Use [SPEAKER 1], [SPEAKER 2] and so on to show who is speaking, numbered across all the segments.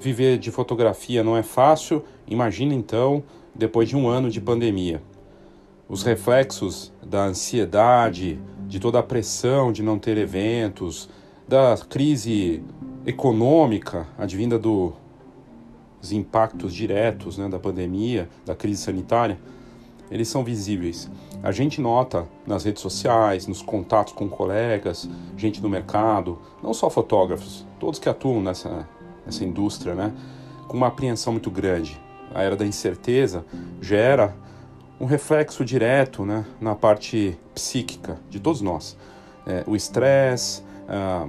[SPEAKER 1] viver de fotografia não é fácil, imagina então depois de um ano de pandemia. Os reflexos da ansiedade, de toda a pressão de não ter eventos, da crise econômica advinda do, dos impactos diretos né, da pandemia, da crise sanitária, eles são visíveis. A gente nota nas redes sociais, nos contatos com colegas, gente do mercado, não só fotógrafos, todos que atuam nessa, nessa indústria, né, com uma apreensão muito grande. A era da incerteza gera um reflexo direto né, na parte psíquica de todos nós. É, o estresse,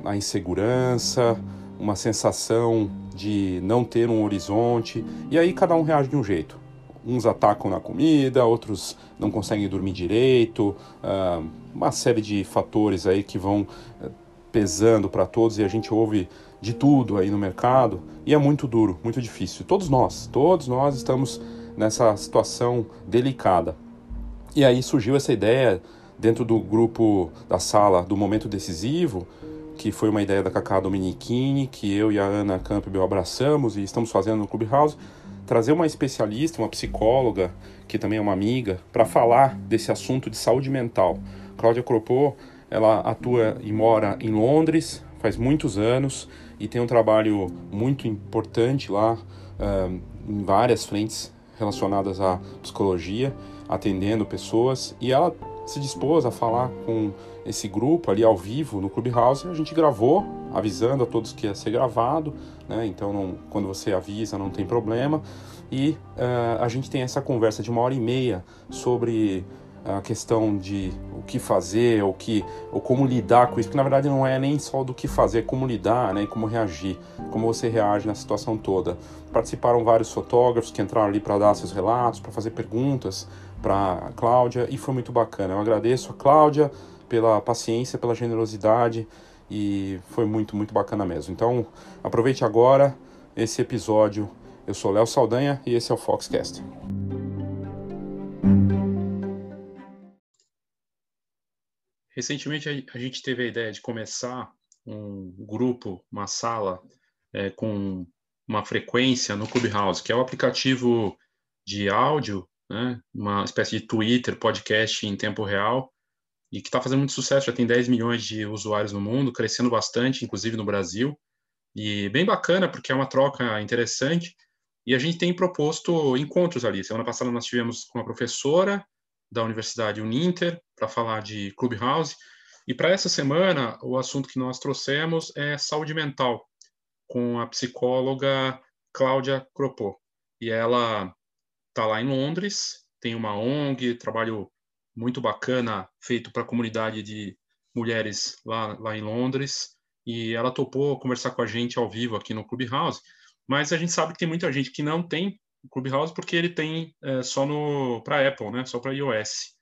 [SPEAKER 1] a insegurança, uma sensação de não ter um horizonte, e aí cada um reage de um jeito. Uns atacam na comida, outros não conseguem dormir direito, uh, uma série de fatores aí que vão uh, pesando para todos e a gente ouve de tudo aí no mercado e é muito duro, muito difícil. Todos nós, todos nós estamos nessa situação delicada. E aí surgiu essa ideia dentro do grupo da sala do momento decisivo que foi uma ideia da Cacá Dominichini, que eu e a Ana Campbell abraçamos e estamos fazendo no Clubhouse, trazer uma especialista, uma psicóloga, que também é uma amiga, para falar desse assunto de saúde mental. Cláudia Cropô, ela atua e mora em Londres faz muitos anos e tem um trabalho muito importante lá uh, em várias frentes relacionadas à psicologia, atendendo pessoas, e ela se dispôs a falar com esse grupo ali ao vivo no Clubhouse. A gente gravou, avisando a todos que ia ser gravado, né? Então, não, quando você avisa, não tem problema. E uh, a gente tem essa conversa de uma hora e meia sobre a questão de o que fazer, ou que, ou como lidar com isso, que na verdade não é nem só do que fazer, é como lidar, né, e como reagir, como você reage na situação toda. Participaram vários fotógrafos que entraram ali para dar seus relatos, para fazer perguntas para Cláudia e foi muito bacana. Eu agradeço a Cláudia pela paciência, pela generosidade e foi muito, muito bacana mesmo. Então, aproveite agora esse episódio. Eu sou Léo Saldanha e esse é o Foxcast. Recentemente a gente teve a ideia de começar um grupo, uma sala é, com uma frequência no Clubhouse, que é o aplicativo de áudio né? uma espécie de Twitter, podcast em tempo real, e que está fazendo muito sucesso, já tem 10 milhões de usuários no mundo, crescendo bastante, inclusive no Brasil, e bem bacana, porque é uma troca interessante, e a gente tem proposto encontros ali. Semana passada nós tivemos com uma professora da Universidade Uninter para falar de Clubhouse, e para essa semana o assunto que nós trouxemos é saúde mental, com a psicóloga Cláudia Cropô. E ela está lá em Londres, tem uma ONG, trabalho muito bacana feito para a comunidade de mulheres lá, lá em Londres, e ela topou conversar com a gente ao vivo aqui no Clubhouse, mas a gente sabe que tem muita gente que não tem o Clubhouse porque ele tem é, só no para Apple, né? Só para iOS.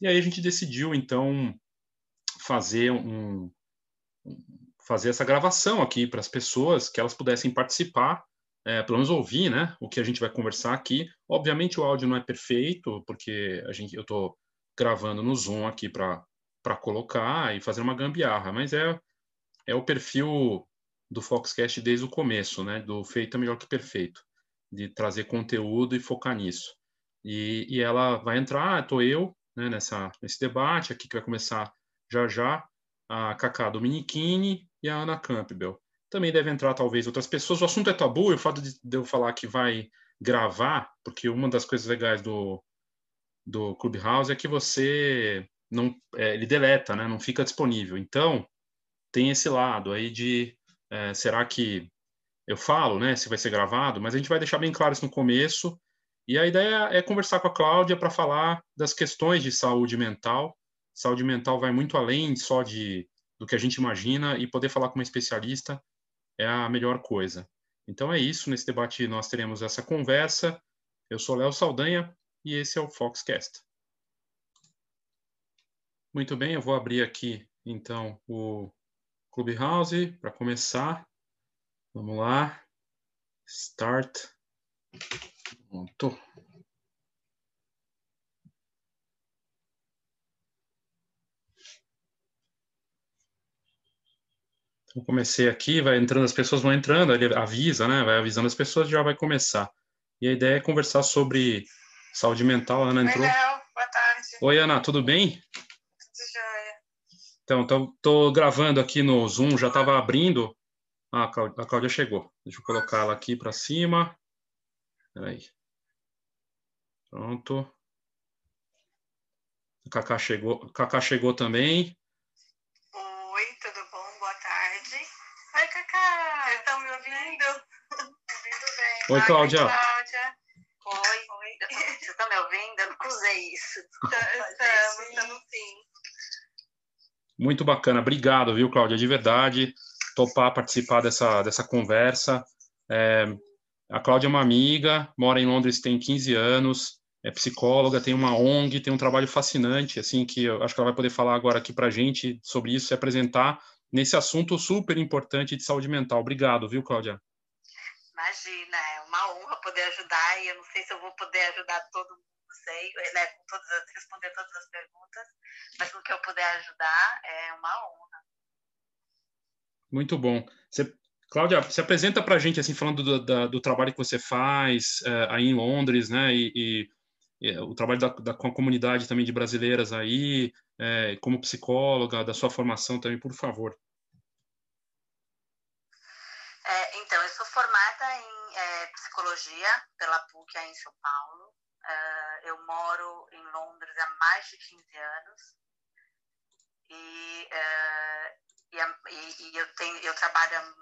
[SPEAKER 1] E aí a gente decidiu então fazer um fazer essa gravação aqui para as pessoas que elas pudessem participar é, pelo menos ouvir, né, o que a gente vai conversar aqui. Obviamente o áudio não é perfeito, porque a gente, eu estou gravando no Zoom aqui para colocar e fazer uma gambiarra, mas é, é o perfil do Foxcast desde o começo, né, do feito é melhor que perfeito, de trazer conteúdo e focar nisso. E, e ela vai entrar, estou eu, né, nessa, nesse debate aqui que vai começar já já, a Cacá Dominichini e a Ana Campbell também deve entrar talvez outras pessoas. O assunto é tabu, e o fato de, eu falar que vai gravar, porque uma das coisas legais do, do Clubhouse é que você não é, ele deleta, né? Não fica disponível. Então tem esse lado aí de é, será que eu falo, né? Se vai ser gravado, mas a gente vai deixar bem claro isso no começo. E a ideia é conversar com a Cláudia para falar das questões de saúde mental. Saúde mental vai muito além só de do que a gente imagina e poder falar com uma especialista é a melhor coisa. Então é isso, nesse debate nós teremos essa conversa. Eu sou Léo Saldanha e esse é o Foxcast. Muito bem, eu vou abrir aqui então o Clubhouse para começar. Vamos lá. Start. Pronto. Eu comecei aqui, vai entrando, as pessoas vão entrando, ele avisa, né? Vai avisando as pessoas, já vai começar. E a ideia é conversar sobre saúde mental. A Ana entrou.
[SPEAKER 2] Oi, Léo. Boa tarde.
[SPEAKER 1] Oi, Ana, tudo bem?
[SPEAKER 2] Tudo jóia.
[SPEAKER 1] Então, tô, tô gravando aqui no Zoom, já estava abrindo. Ah, a Cláudia, a Cláudia chegou. Deixa eu colocar ela aqui para cima. Peraí. Pronto. A Cacá chegou, Cacá chegou também.
[SPEAKER 2] Oi, tudo bom? Boa tarde. Oi, Cacá. Estão me ouvindo? ouvindo bem.
[SPEAKER 1] Oi, Cláudia.
[SPEAKER 2] Oi, Cláudia.
[SPEAKER 3] Oi. Oi. Vocês estão me ouvindo? Eu nunca usei isso.
[SPEAKER 2] Estamos, estamos sim.
[SPEAKER 1] Muito bacana. Obrigado, viu, Cláudia? De verdade, topar participar dessa, dessa conversa. É, a Cláudia é uma amiga, mora em Londres tem 15 anos, é psicóloga, tem uma ONG, tem um trabalho fascinante, assim, que eu acho que ela vai poder falar agora aqui para a gente sobre isso e apresentar nesse assunto super importante de saúde mental. Obrigado, viu, Cláudia?
[SPEAKER 3] Imagina, é uma honra poder ajudar e eu não sei se eu vou poder ajudar todo mundo, sei, né, todas as, responder todas as perguntas, mas no que eu puder ajudar é uma honra.
[SPEAKER 1] Muito bom. Você, Cláudia, se apresenta para a gente, assim, falando do, da, do trabalho que você faz é, aí em Londres, né, e, e, e o trabalho da, da, com a comunidade também de brasileiras aí, é, como psicóloga, da sua formação também, por favor.
[SPEAKER 3] É, então, eu sou formada em é, psicologia pela PUC em São Paulo. Uh, eu moro em Londres há mais de 15 anos. E, uh, e, e, e, eu, tenho, eu trabalho há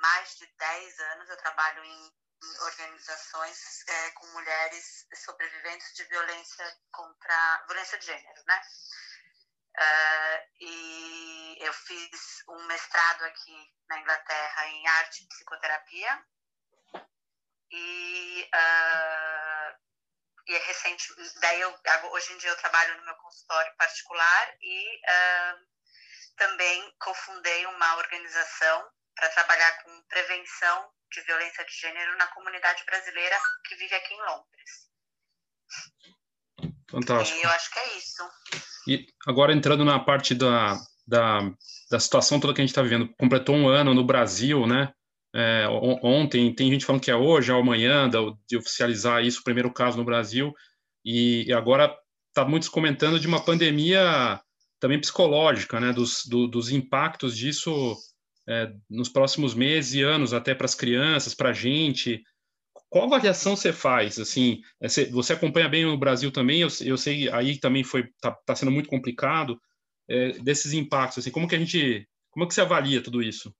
[SPEAKER 3] mais de 10 anos, eu trabalho em, em organizações é, com mulheres sobreviventes de violência contra violência de gênero, né? Uh, e eu fiz um mestrado aqui na Inglaterra em arte e psicoterapia. E, uh, e é recente, daí eu, hoje em dia eu trabalho no meu consultório particular e uh, também cofundei uma organização para trabalhar com prevenção de violência de gênero na comunidade brasileira que vive aqui em Londres.
[SPEAKER 1] Fantástico.
[SPEAKER 3] E eu acho que é isso.
[SPEAKER 1] E agora entrando na parte da, da, da situação toda que a gente está vivendo, completou um ano no Brasil, né? É, ontem, tem gente falando que é hoje, ou amanhã, de oficializar isso, o primeiro caso no Brasil, e, agora está muitos comentando de uma pandemia também psicológica, né? Dos, do, dos impactos disso é, nos próximos meses e anos, até para as crianças, para a gente. Qual avaliação você faz? Assim, é, você acompanha bem o Brasil também? Eu, eu sei aí também foi tá, tá sendo muito complicado é, desses impactos. Assim, como que a gente, como que você avalia tudo isso?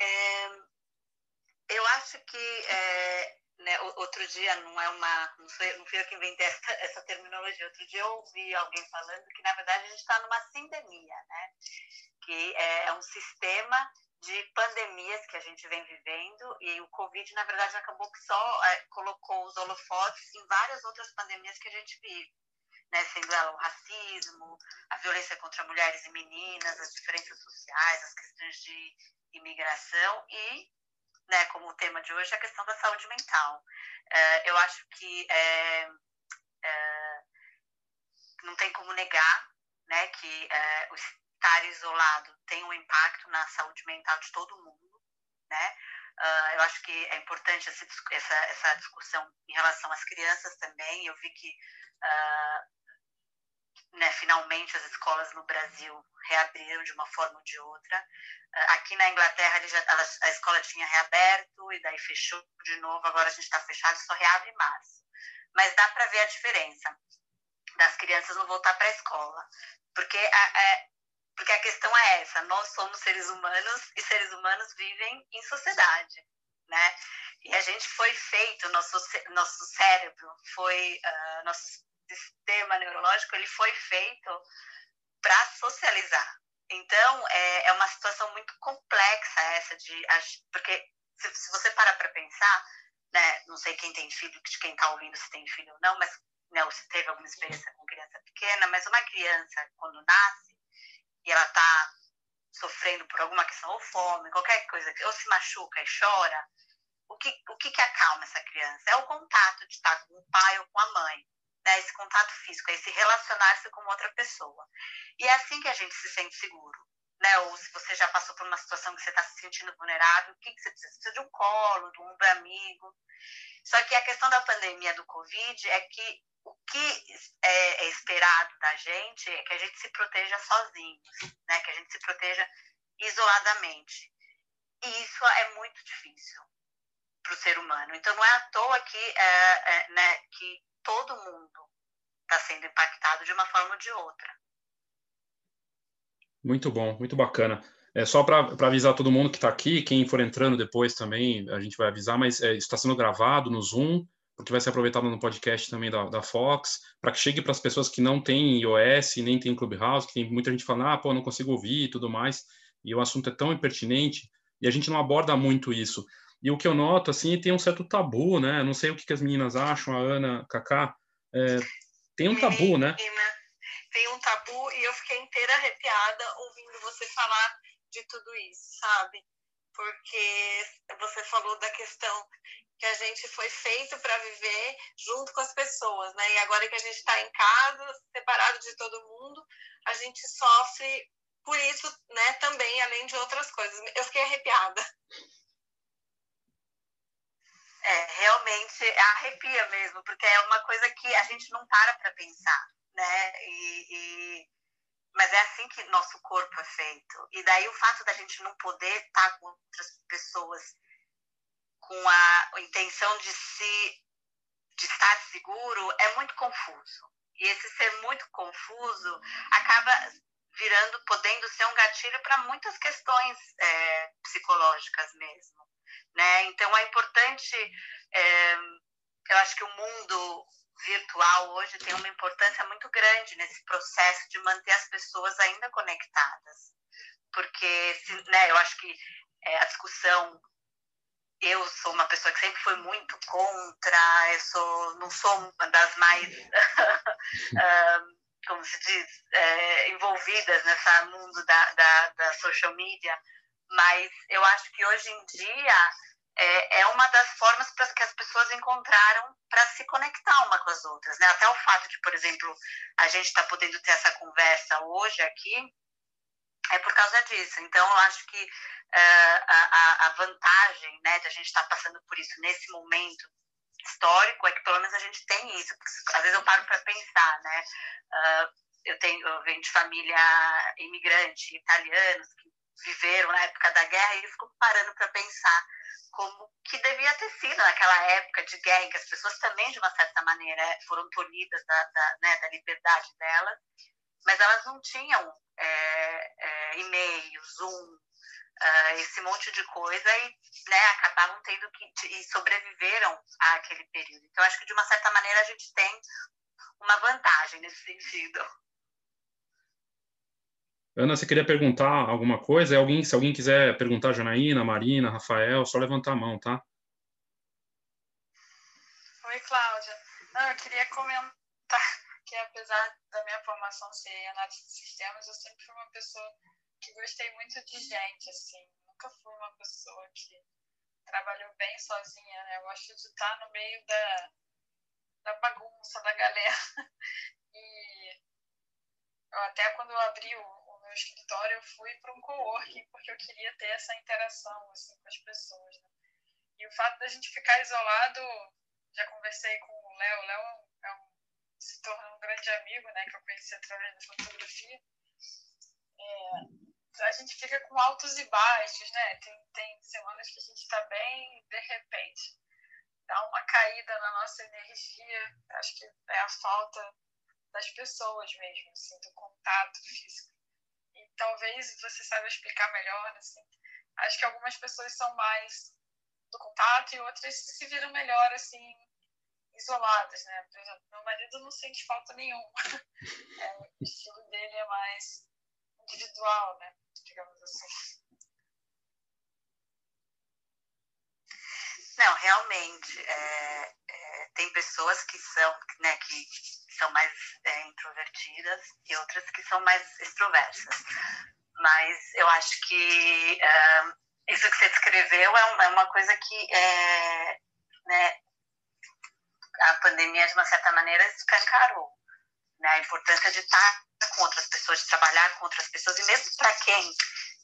[SPEAKER 3] É, eu acho que é, né, outro dia não é uma, não foi, não fui eu que inventei essa, essa terminologia. Outro dia eu ouvi alguém falando que na verdade a gente está numa sindemia, né? Que é, é um sistema de pandemias que a gente vem vivendo e o Covid, na verdade, acabou que só é, colocou os holofotes em várias outras pandemias que a gente vive, né? sendo ela o racismo, a violência contra mulheres e meninas, as diferenças sociais, as questões de imigração e, né, como o tema de hoje, a questão da saúde mental. É, eu acho que é, é, não tem como negar né, que é, os estar isolado tem um impacto na saúde mental de todo mundo, né? Uh, eu acho que é importante essa, essa, essa, discussão em relação às crianças também. Eu vi que, uh, né, finalmente, as escolas no Brasil reabriram de uma forma ou de outra. Uh, aqui na Inglaterra, já, a escola tinha reaberto e daí fechou de novo. Agora a gente está fechado, só reabre em março. Mas dá para ver a diferença das crianças não voltar para a escola. Porque a, a, porque a questão é essa: nós somos seres humanos e seres humanos vivem em sociedade, né? E a gente foi feito, nosso, nosso cérebro foi, uh, sistema neurológico, ele foi feito para socializar. Então, é, é uma situação muito complexa essa de. Porque se, se você parar para pensar, né, não sei quem tem filho, de quem está ouvindo se tem filho ou não, mas né, se teve alguma experiência com criança pequena, mas uma criança, quando nasce, e ela está sofrendo por alguma questão, ou fome, qualquer coisa, ou se machuca e chora, o que, o que, que acalma essa criança? É o contato de estar com o pai ou com a mãe. Né? Esse contato físico, esse relacionar-se com outra pessoa. E é assim que a gente se sente seguro. né? Ou se você já passou por uma situação que você está se sentindo vulnerável, o que, que você precisa? Você precisa de um colo, de um amigo. Só que a questão da pandemia do Covid é que o que é, é esperado da gente é que a gente se proteja sozinhos, né? Que a gente se proteja isoladamente. E isso é muito difícil para o ser humano. Então, não é à toa que, é, é, né, que todo mundo está sendo impactado de uma forma ou de outra.
[SPEAKER 4] Muito bom, muito bacana. É só para avisar todo mundo que está aqui, quem for entrando depois também, a gente vai avisar, mas é, está sendo gravado no Zoom, porque vai ser aproveitado no podcast também da, da Fox, para que chegue para as pessoas que não têm iOS, nem tem Clubhouse, que tem muita gente falando, ah, pô, não consigo ouvir e tudo mais, e o assunto é tão impertinente, e a gente não aborda muito isso. E o que eu noto, assim, tem um certo tabu, né? Não sei o que, que as meninas acham, a Ana, a Cacá, é, tem um tabu, né?
[SPEAKER 5] Tem um tabu e eu fiquei inteira arrepiada ouvindo você falar de tudo isso, sabe? Porque você falou da questão que a gente foi feito para viver junto com as pessoas, né? E agora que a gente está em casa, separado de todo mundo, a gente sofre por isso, né? Também, além de outras coisas. Eu fiquei arrepiada.
[SPEAKER 3] É, realmente arrepia mesmo, porque é uma coisa que a gente não para para pensar, né? E, e, Mas é assim que nosso corpo é feito. E daí o fato da gente não poder estar com outras pessoas com a intenção de se de estar seguro é muito confuso. E esse ser muito confuso acaba virando, podendo ser um gatilho para muitas questões é, psicológicas mesmo. Né? Então é importante, é, eu acho que o mundo virtual hoje tem uma importância muito grande nesse processo de manter as pessoas ainda conectadas. Porque se, né, eu acho que é, a discussão eu sou uma pessoa que sempre foi muito contra, eu sou, não sou uma das mais, como se diz, é, envolvidas nesse mundo da, da, da, social media, mas eu acho que hoje em dia é, é uma das formas para que as pessoas encontraram para se conectar uma com as outras. Né? Até o fato de, por exemplo, a gente estar tá podendo ter essa conversa hoje aqui, é por causa disso. Então, eu acho que uh, a, a, vantagem né, de a gente estar tá passando por isso nesse momento histórico é que pelo menos a gente tem isso. Às vezes eu paro para pensar, né? Uh, eu tenho eu venho de família imigrante, italianos que viveram na época da guerra e eu fico parando para pensar como que devia ter sido naquela época de guerra em que as pessoas também de uma certa maneira foram tolhidas da, da, né, da liberdade delas, mas elas não tinham é, é, e-mail, Zoom, uh, esse monte de coisa e né, acabaram tendo que e sobreviveram àquele período. Então, acho que de uma certa maneira a gente tem uma vantagem nesse sentido.
[SPEAKER 4] Ana, você queria perguntar alguma coisa? Alguém, se alguém quiser perguntar, Janaína, Marina, Rafael, só levantar a mão, tá?
[SPEAKER 5] Oi, Cláudia. Não, eu queria comentar que apesar da minha formação ser análise de sistemas, eu sempre fui uma pessoa que gostei muito de gente, assim. Nunca fui uma pessoa que trabalhou bem sozinha, né? Eu gosto de estar no meio da, da bagunça da galera. E eu, até quando eu abri o meu escritório, eu fui para um coworking porque eu queria ter essa interação assim, com as pessoas. Né? E o fato da gente ficar isolado, já conversei com o Léo, o Léo é um, se tornou um grande amigo, né, que eu conheci através da fotografia. É, a gente fica com altos e baixos, né? Tem, tem semanas que a gente está bem de repente dá uma caída na nossa energia. Acho que é a falta das pessoas mesmo, assim, do contato físico. Talvez você saiba explicar melhor, assim. Acho que algumas pessoas são mais do contato e outras se viram melhor, assim, isoladas, né? Por exemplo, meu marido não sente falta nenhuma. É, o estilo dele é mais individual, né? Digamos assim.
[SPEAKER 3] Não, realmente, é, é, tem pessoas que são, né, que são mais é, introvertidas e outras que são mais extroversas. Mas eu acho que é, isso que você descreveu é, é uma coisa que é, né, a pandemia, de uma certa maneira, escancarou. Né, a importância de estar com outras pessoas, de trabalhar com outras pessoas, e mesmo para quem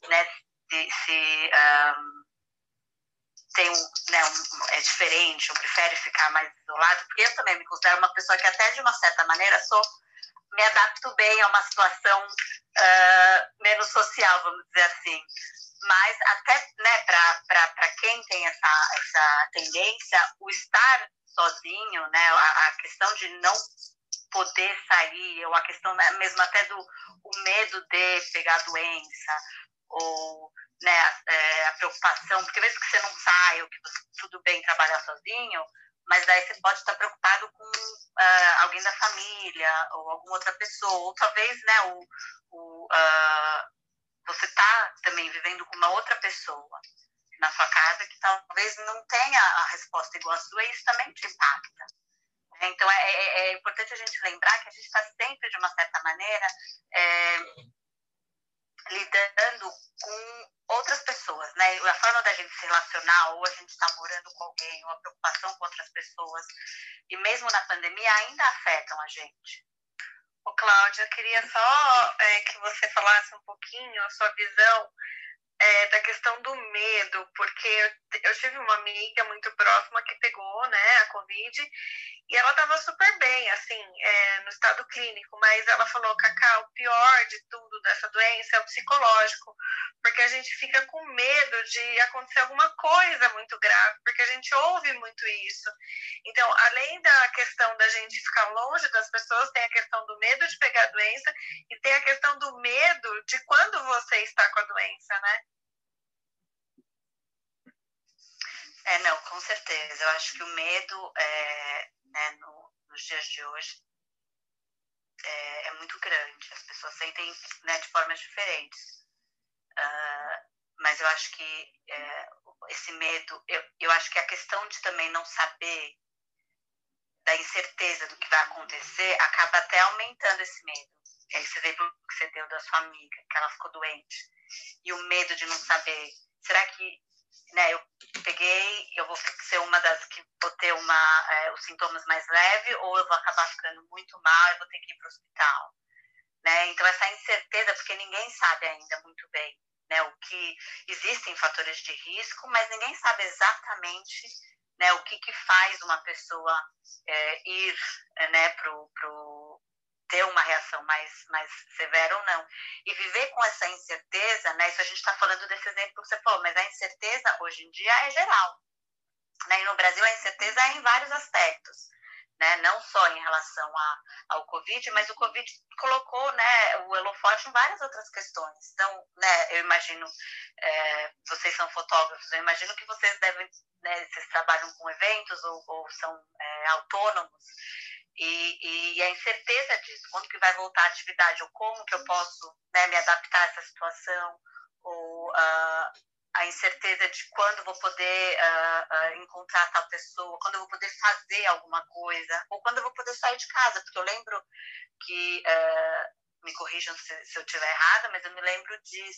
[SPEAKER 3] né, se um, tem um, né, um, é diferente ou prefere ficar mais isolado, porque eu também me considero uma pessoa que até de uma certa maneira sou me adapto bem a uma situação uh, menos social, vamos dizer assim. Mas até né, para quem tem essa, essa tendência, o estar sozinho, né, a, a questão de não poder sair, ou a questão né, mesmo até do o medo de pegar doença, ou né, é, a preocupação, porque mesmo que você não saia, que você, tudo bem trabalhar sozinho, mas daí você pode estar preocupado com uh, alguém da família, ou alguma outra pessoa, ou talvez né, o, o uh, você está também vivendo com uma outra pessoa na sua casa que talvez não tenha a resposta igual a sua, e isso também te impacta. Então, é, é, é importante a gente lembrar que a gente está sempre, de uma certa maneira, é, lidando com outras pessoas, né? A forma da gente se relacionar, ou a gente está morando com alguém, ou a preocupação com outras pessoas, e mesmo na pandemia, ainda afetam a gente.
[SPEAKER 2] Ô, Cláudia, queria só é, que você falasse um pouquinho a sua visão é, da questão do medo, porque eu tive uma amiga muito próxima que pegou né, a Covid e ela estava super bem, assim, é, no estado clínico, mas ela falou, Cacá, o pior de tudo dessa doença é o psicológico, porque a gente fica com medo de acontecer alguma coisa muito grave, porque a gente ouve muito isso. Então, além da questão da gente ficar longe das pessoas, tem a questão do medo de pegar a doença e tem a questão do medo de quando você está com a doença, né?
[SPEAKER 3] É, não, com certeza. Eu acho que o medo é, né, no, nos dias de hoje é, é, muito grande. As pessoas sentem né, de formas diferentes. Uh, mas eu acho que é, esse medo, eu, eu acho que a questão de também não saber da incerteza do que vai acontecer acaba até aumentando esse medo. Esse exemplo que você deu da sua amiga, que ela ficou doente. E o medo de não saber, será que né, eu peguei, eu vou ser uma das que vou ter uma, é, os sintomas mais leves ou eu vou acabar ficando muito mal e vou ter que ir para o hospital. Né? Então, essa incerteza, porque ninguém sabe ainda muito bem né, o que existem fatores de risco, mas ninguém sabe exatamente né, o que, que faz uma pessoa é, ir né, para o ter uma reação mais, mais severa ou não. E viver com essa incerteza, né? Isso a gente está falando desse exemplo que você falou, mas a incerteza hoje em dia é geral. Né? E no Brasil a incerteza é em vários aspectos. Né? Não só em relação a, ao Covid, mas o Covid colocou né, o holofote em várias outras questões. Então, né, eu imagino, é, vocês são fotógrafos, eu imagino que vocês devem, né, vocês trabalham com eventos ou, ou são é, autônomos, e, e, a incerteza disso, quando que vai voltar a atividade, ou como que eu posso né, me adaptar a essa situação, ou uh, a incerteza de quando vou poder uh, uh, encontrar tal pessoa, quando eu vou poder fazer alguma coisa, ou quando eu vou poder sair de casa, porque eu lembro que, me corrijam se, se eu estiver errada, mas eu me lembro de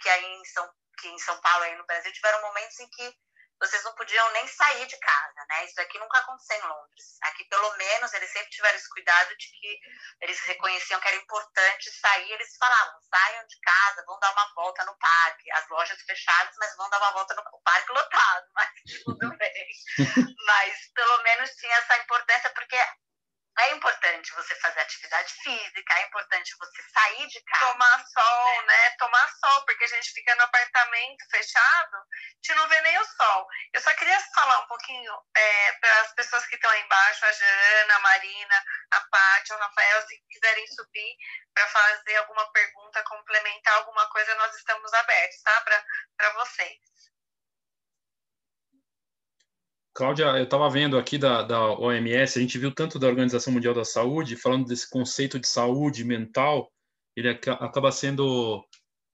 [SPEAKER 3] que aí em São, que em São Paulo, aí no Brasil, tiveram momentos em que vocês não podiam nem sair de casa, né? Isso aqui nunca aconteceu em Londres. Aqui, pelo menos, eles sempre tiveram esse cuidado de que eles reconheciam que era importante sair. Eles falavam, saiam de casa, vão dar uma volta no parque. As lojas fechadas, mas vão dar uma volta no parque lotado. Mas tudo bem. mas, pelo menos, tinha essa importância, porque é importante você fazer atividade física, é importante você sair de casa.
[SPEAKER 2] Tomar sol, né? Tomar sol, porque a gente fica no apartamento fechado, a gente não vê nem o sol. Eu só queria falar um pouquinho é, para as pessoas que estão aí embaixo, a Jana, a Marina, a Paty, o Rafael, se quiserem subir para fazer alguma pergunta, complementar alguma coisa, nós estamos abertos, tá? Para vocês.
[SPEAKER 1] Cláudia, eu estava vendo aqui da, da OMS, a gente viu tanto da Organização Mundial da Saúde, falando desse conceito de saúde mental, ele acaba sendo,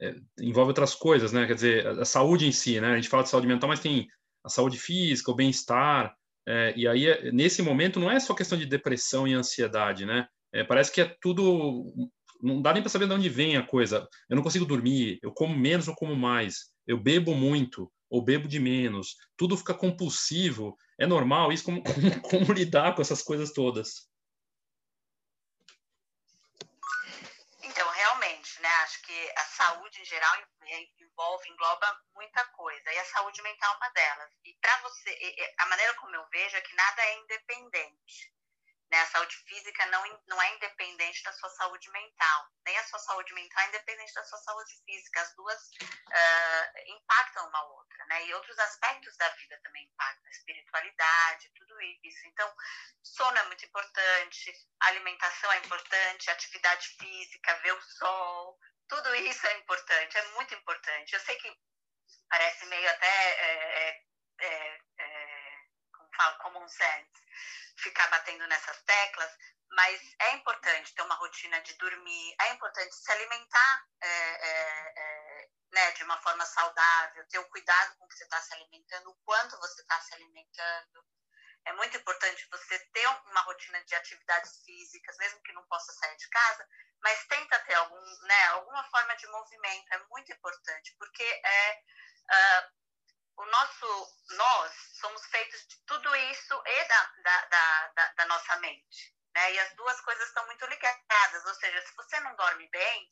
[SPEAKER 1] é, envolve outras coisas, né? Quer dizer, a, saúde em si, né? A gente fala de saúde mental, mas tem a saúde física, o bem-estar, é, e aí, é, nesse momento, não é só questão de depressão e ansiedade, né? É, parece que é tudo, não dá nem para saber de onde vem a coisa. Eu não consigo dormir, eu como menos ou como mais, eu bebo muito, ou bebo de menos, tudo fica compulsivo. É normal isso? Como, como, como lidar com essas coisas todas?
[SPEAKER 3] porque a saúde em geral envolve, engloba muita coisa, e a saúde mental é uma delas. E para você, a maneira como eu vejo é que nada é independente. Né? A saúde física não, não é independente da sua saúde mental, nem a sua saúde mental é independente da sua saúde física. As duas uh, impactam uma outra, né? E outros aspectos da vida também impactam, a espiritualidade, tudo isso. Então, sono é muito importante, alimentação é importante, atividade física, ver o sol, tudo isso é importante, é muito importante. Eu sei que parece meio até, é, é, é, é falo, common sense, ficar batendo nessas teclas, mas é importante ter uma rotina de dormir, é importante se alimentar é, é, é, né, de uma forma saudável, ter o cuidado com que você está se alimentando, o quanto você está se alimentando. É muito importante você ter uma rotina de atividades físicas, mesmo que não possa sair de casa, mas tenta ter algum, né, alguma forma de movimento. É muito importante, porque é, uh, o nosso, nós somos feitos de tudo isso e da, da, da, da nossa mente. Né? E as duas coisas estão muito ligadas. Ou seja, se você não dorme bem,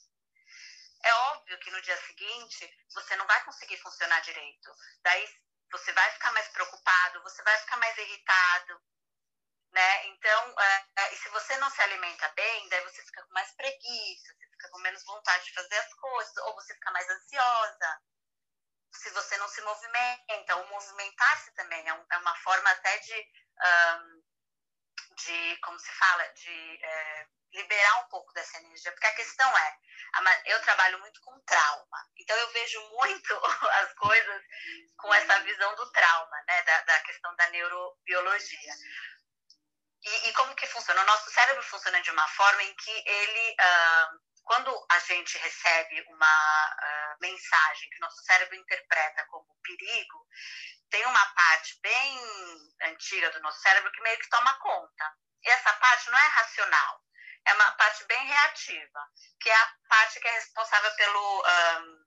[SPEAKER 3] é óbvio que no dia seguinte você não vai conseguir funcionar direito. Daí você vai ficar mais preocupado, você vai ficar mais irritado. Né? Então, é, é, e se você não se alimenta bem, daí você fica com mais preguiça, você fica com menos vontade de fazer as coisas, ou você fica mais ansiosa se você não se movimenta. O movimentar-se também é, um, é, uma forma até de, um, de como se fala, de é, liberar um pouco dessa energia. Porque a questão é, eu trabalho muito com trauma, então eu vejo muito as coisas com essa visão do trauma, né, da, da questão da neurobiologia. E, e, como que funciona? O nosso cérebro funciona de uma forma em que ele... Uh, quando a gente recebe uma uh, mensagem que nosso cérebro interpreta como perigo, tem uma parte bem antiga do nosso cérebro que meio que toma conta. E essa parte não é racional, é uma parte bem reativa, que é a parte que é responsável pelo. Um,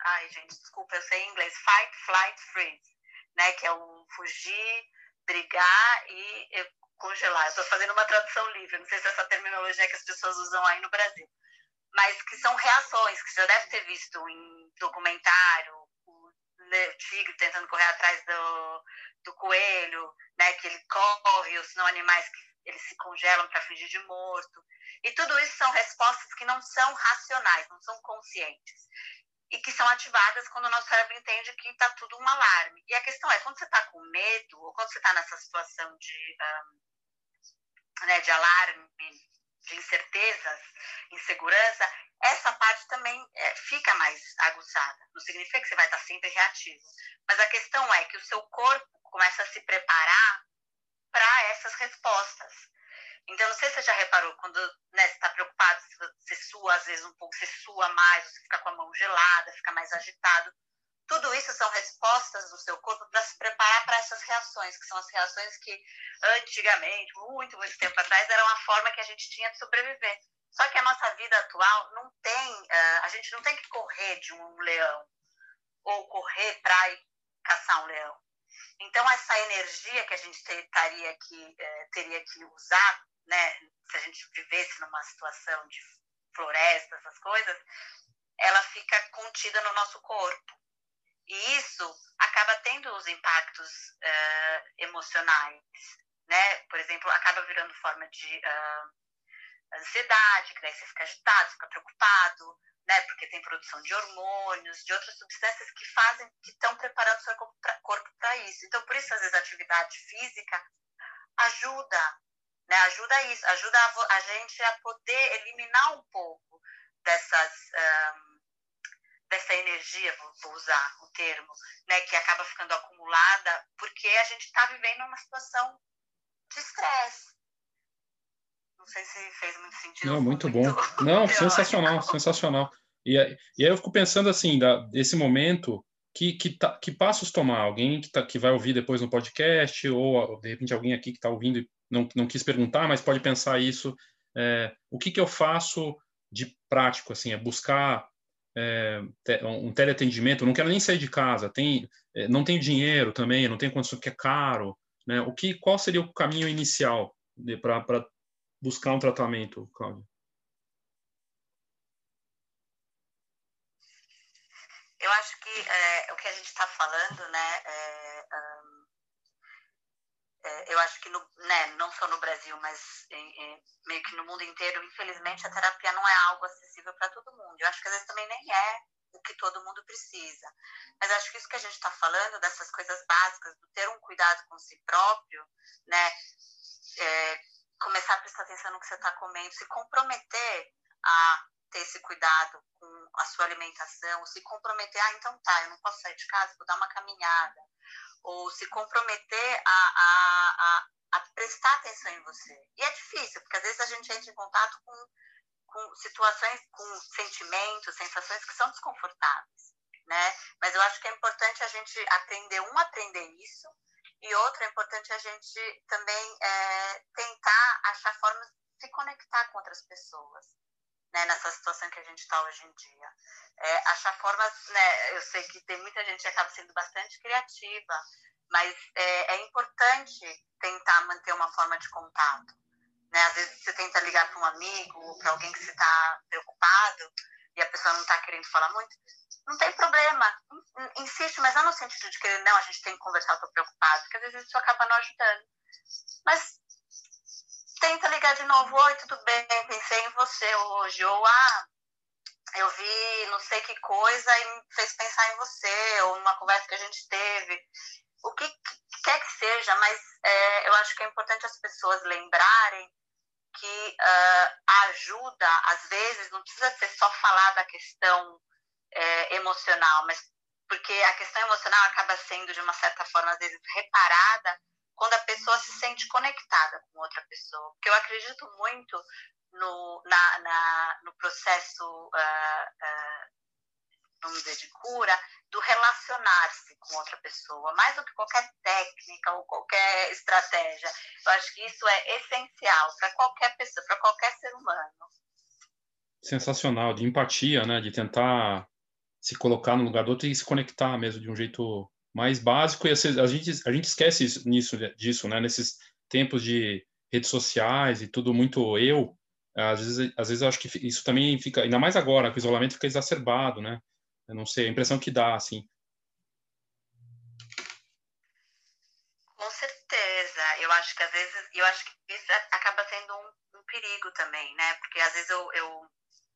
[SPEAKER 3] ai, gente, desculpa, eu sei em inglês. Fight, flight, freeze. Né, que é o fugir, brigar e congelar. Eu estou fazendo uma tradução livre, não sei se essa terminologia que as pessoas usam aí no Brasil. Mas que são reações, que você já deve ter visto em documentário, o tigre tentando correr atrás do, do coelho, né, que ele corre, ou senão animais que eles se congelam para fingir de morto. E tudo isso são respostas que não são racionais, não são conscientes e que são ativadas quando o nosso cérebro entende que está tudo um alarme. E a questão é, quando você está com medo, ou quando você está nessa situação de um, né, de alarme, de incertezas, insegurança, essa parte também é, fica mais aguçada. Não significa que você vai estar sempre reativo. Mas a questão é que o seu corpo começa a se preparar para essas respostas. Então, não sei se você já reparou, quando né, você está preocupado, você sua, às vezes um pouco, você sua mais, você fica com a mão gelada, fica mais agitado. Tudo isso são respostas do seu corpo para se preparar para essas reações, que são as reações que antigamente, muito, muito tempo atrás, era uma forma que a gente tinha de sobreviver. Só que a nossa vida atual não tem, uh, a gente não tem que correr de um leão ou correr para caçar um leão. Então essa energia que a gente teria que uh, teria que usar, né, se a gente vivesse numa situação de floresta, essas coisas, ela fica contida no nosso corpo. E isso acaba tendo os impactos uh, emocionais, né? Por exemplo, acaba virando forma de uh, ansiedade, que daí você fica agitado, fica preocupado, né? Porque tem produção de hormônios, de outras substâncias que fazem, que estão preparando o seu corpo para isso. Então, por isso, às vezes, a atividade física ajuda, né? Ajuda isso, ajuda a, a gente a poder eliminar um pouco dessas... Um, dessa energia, vou usar o termo, né, que acaba ficando acumulada, porque a gente está vivendo uma situação de estresse. Não sei se fez muito sentido.
[SPEAKER 4] Não, muito, muito bom. Não, sensacional, sensacional. E, e aí eu fico pensando assim, da, desse momento, que, que, tá, que passos tomar? Alguém que, tá, que vai ouvir depois no podcast, ou de repente alguém aqui que está ouvindo e não, não quis perguntar, mas pode pensar isso. É, o que, que eu faço de prático? Assim, é buscar é, um teleatendimento, não quero nem sair de casa, tem, é, não tem dinheiro também, não tem condição, que é caro, né? O que, qual seria o caminho inicial para buscar um tratamento, Claudio?
[SPEAKER 3] Eu acho que é, o que a gente está falando, né, é, eu acho que, no, né, não só no Brasil, mas em, em, meio que no mundo inteiro, infelizmente, a terapia não é algo acessível para todo mundo. Eu acho que às vezes também nem é o que todo mundo precisa. Mas acho que isso que a gente está falando, dessas coisas básicas, do ter um cuidado com si próprio, né, é, começar a prestar atenção no que você está comendo, se comprometer a ter esse cuidado com a sua alimentação, se comprometer, ah, então tá, eu não posso sair de casa, vou dar uma caminhada, ou se comprometer a, a, a, a prestar atenção em você. E é difícil, porque às vezes a gente entra em contato com, com situações, com sentimentos, sensações que são desconfortáveis, né? Mas eu acho que é importante a gente aprender, um, aprender isso, e outro, é importante a gente também é, tentar achar formas de se conectar com outras pessoas né, nessa situação que a gente está hoje em dia. É, achar formas, né, eu sei que tem muita gente que acaba sendo bastante criativa, mas é, é importante tentar manter uma forma de contato. Né? Às vezes você tenta ligar para um amigo para alguém que você está preocupado e a pessoa não está querendo falar muito, não tem problema, insiste, mas não no sentido de que não, a gente tem que conversar, estou preocupado, porque às vezes isso acaba não ajudando. Mas tenta ligar de novo, oi, tudo bem, pensei em você hoje, ou ah, eu vi não sei que coisa e me fez pensar em você, ou numa conversa que a gente teve. O que, quer que seja, mas é, eu acho que é importante as pessoas lembrarem que uh, ajuda, às vezes, não precisa ser só falar da questão é, emocional, mas porque a questão emocional acaba sendo, de uma certa forma, às vezes, reparada quando a pessoa se sente conectada com outra pessoa. Porque eu acredito muito no, na, na no processo, uh, uh, dizer, de cura, do relacionar-se com outra pessoa, mais do que qualquer técnica ou qualquer estratégia. Eu acho que isso é essencial para qualquer pessoa, para qualquer ser humano.
[SPEAKER 4] Sensacional, de empatia, né? De tentar se colocar no lugar do outro e se conectar mesmo de um jeito mais básico e a gente, a gente esquece isso, nisso, disso, né? Nesses tempos de redes sociais e tudo muito eu, às vezes, às vezes eu acho que isso também fica, ainda mais agora, que o isolamento fica exacerbado, né? Eu não sei, a impressão que dá, assim.
[SPEAKER 3] Com certeza, eu acho que às vezes, eu acho que isso acaba sendo um, um perigo também, né? Porque às vezes eu, eu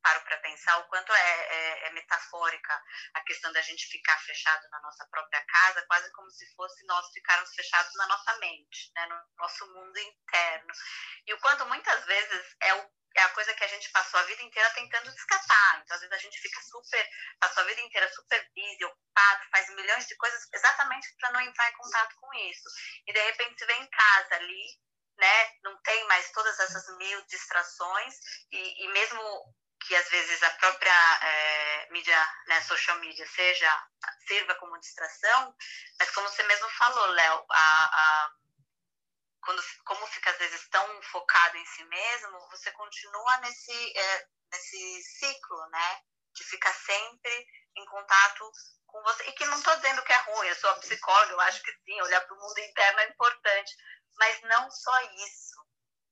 [SPEAKER 3] paro para pensar o quanto é, é, é, metafórica a questão da gente ficar fechado na nossa própria casa, quase como se fosse nós ficarmos fechados na nossa mente, né, no nosso mundo interno. E o quanto muitas vezes é o é a coisa que a gente passou a vida inteira tentando escapar. Então, às vezes, a gente fica super, passou a vida inteira super busy, ocupado, faz milhões de coisas exatamente para não entrar em contato com isso. E, de repente, vem em casa ali, né, não tem mais todas essas mil distrações, e, e mesmo que às vezes a própria é, mídia, né, social media, seja sirva como distração, mas como você mesmo falou, Léo, a, a, quando como fica às vezes tão focado em si mesmo, você continua nesse é, nesse ciclo, né, de ficar sempre em contato com você e que não estou dizendo que é ruim, eu sou psicóloga, eu acho que sim, olhar para o mundo interno é importante, mas não só isso,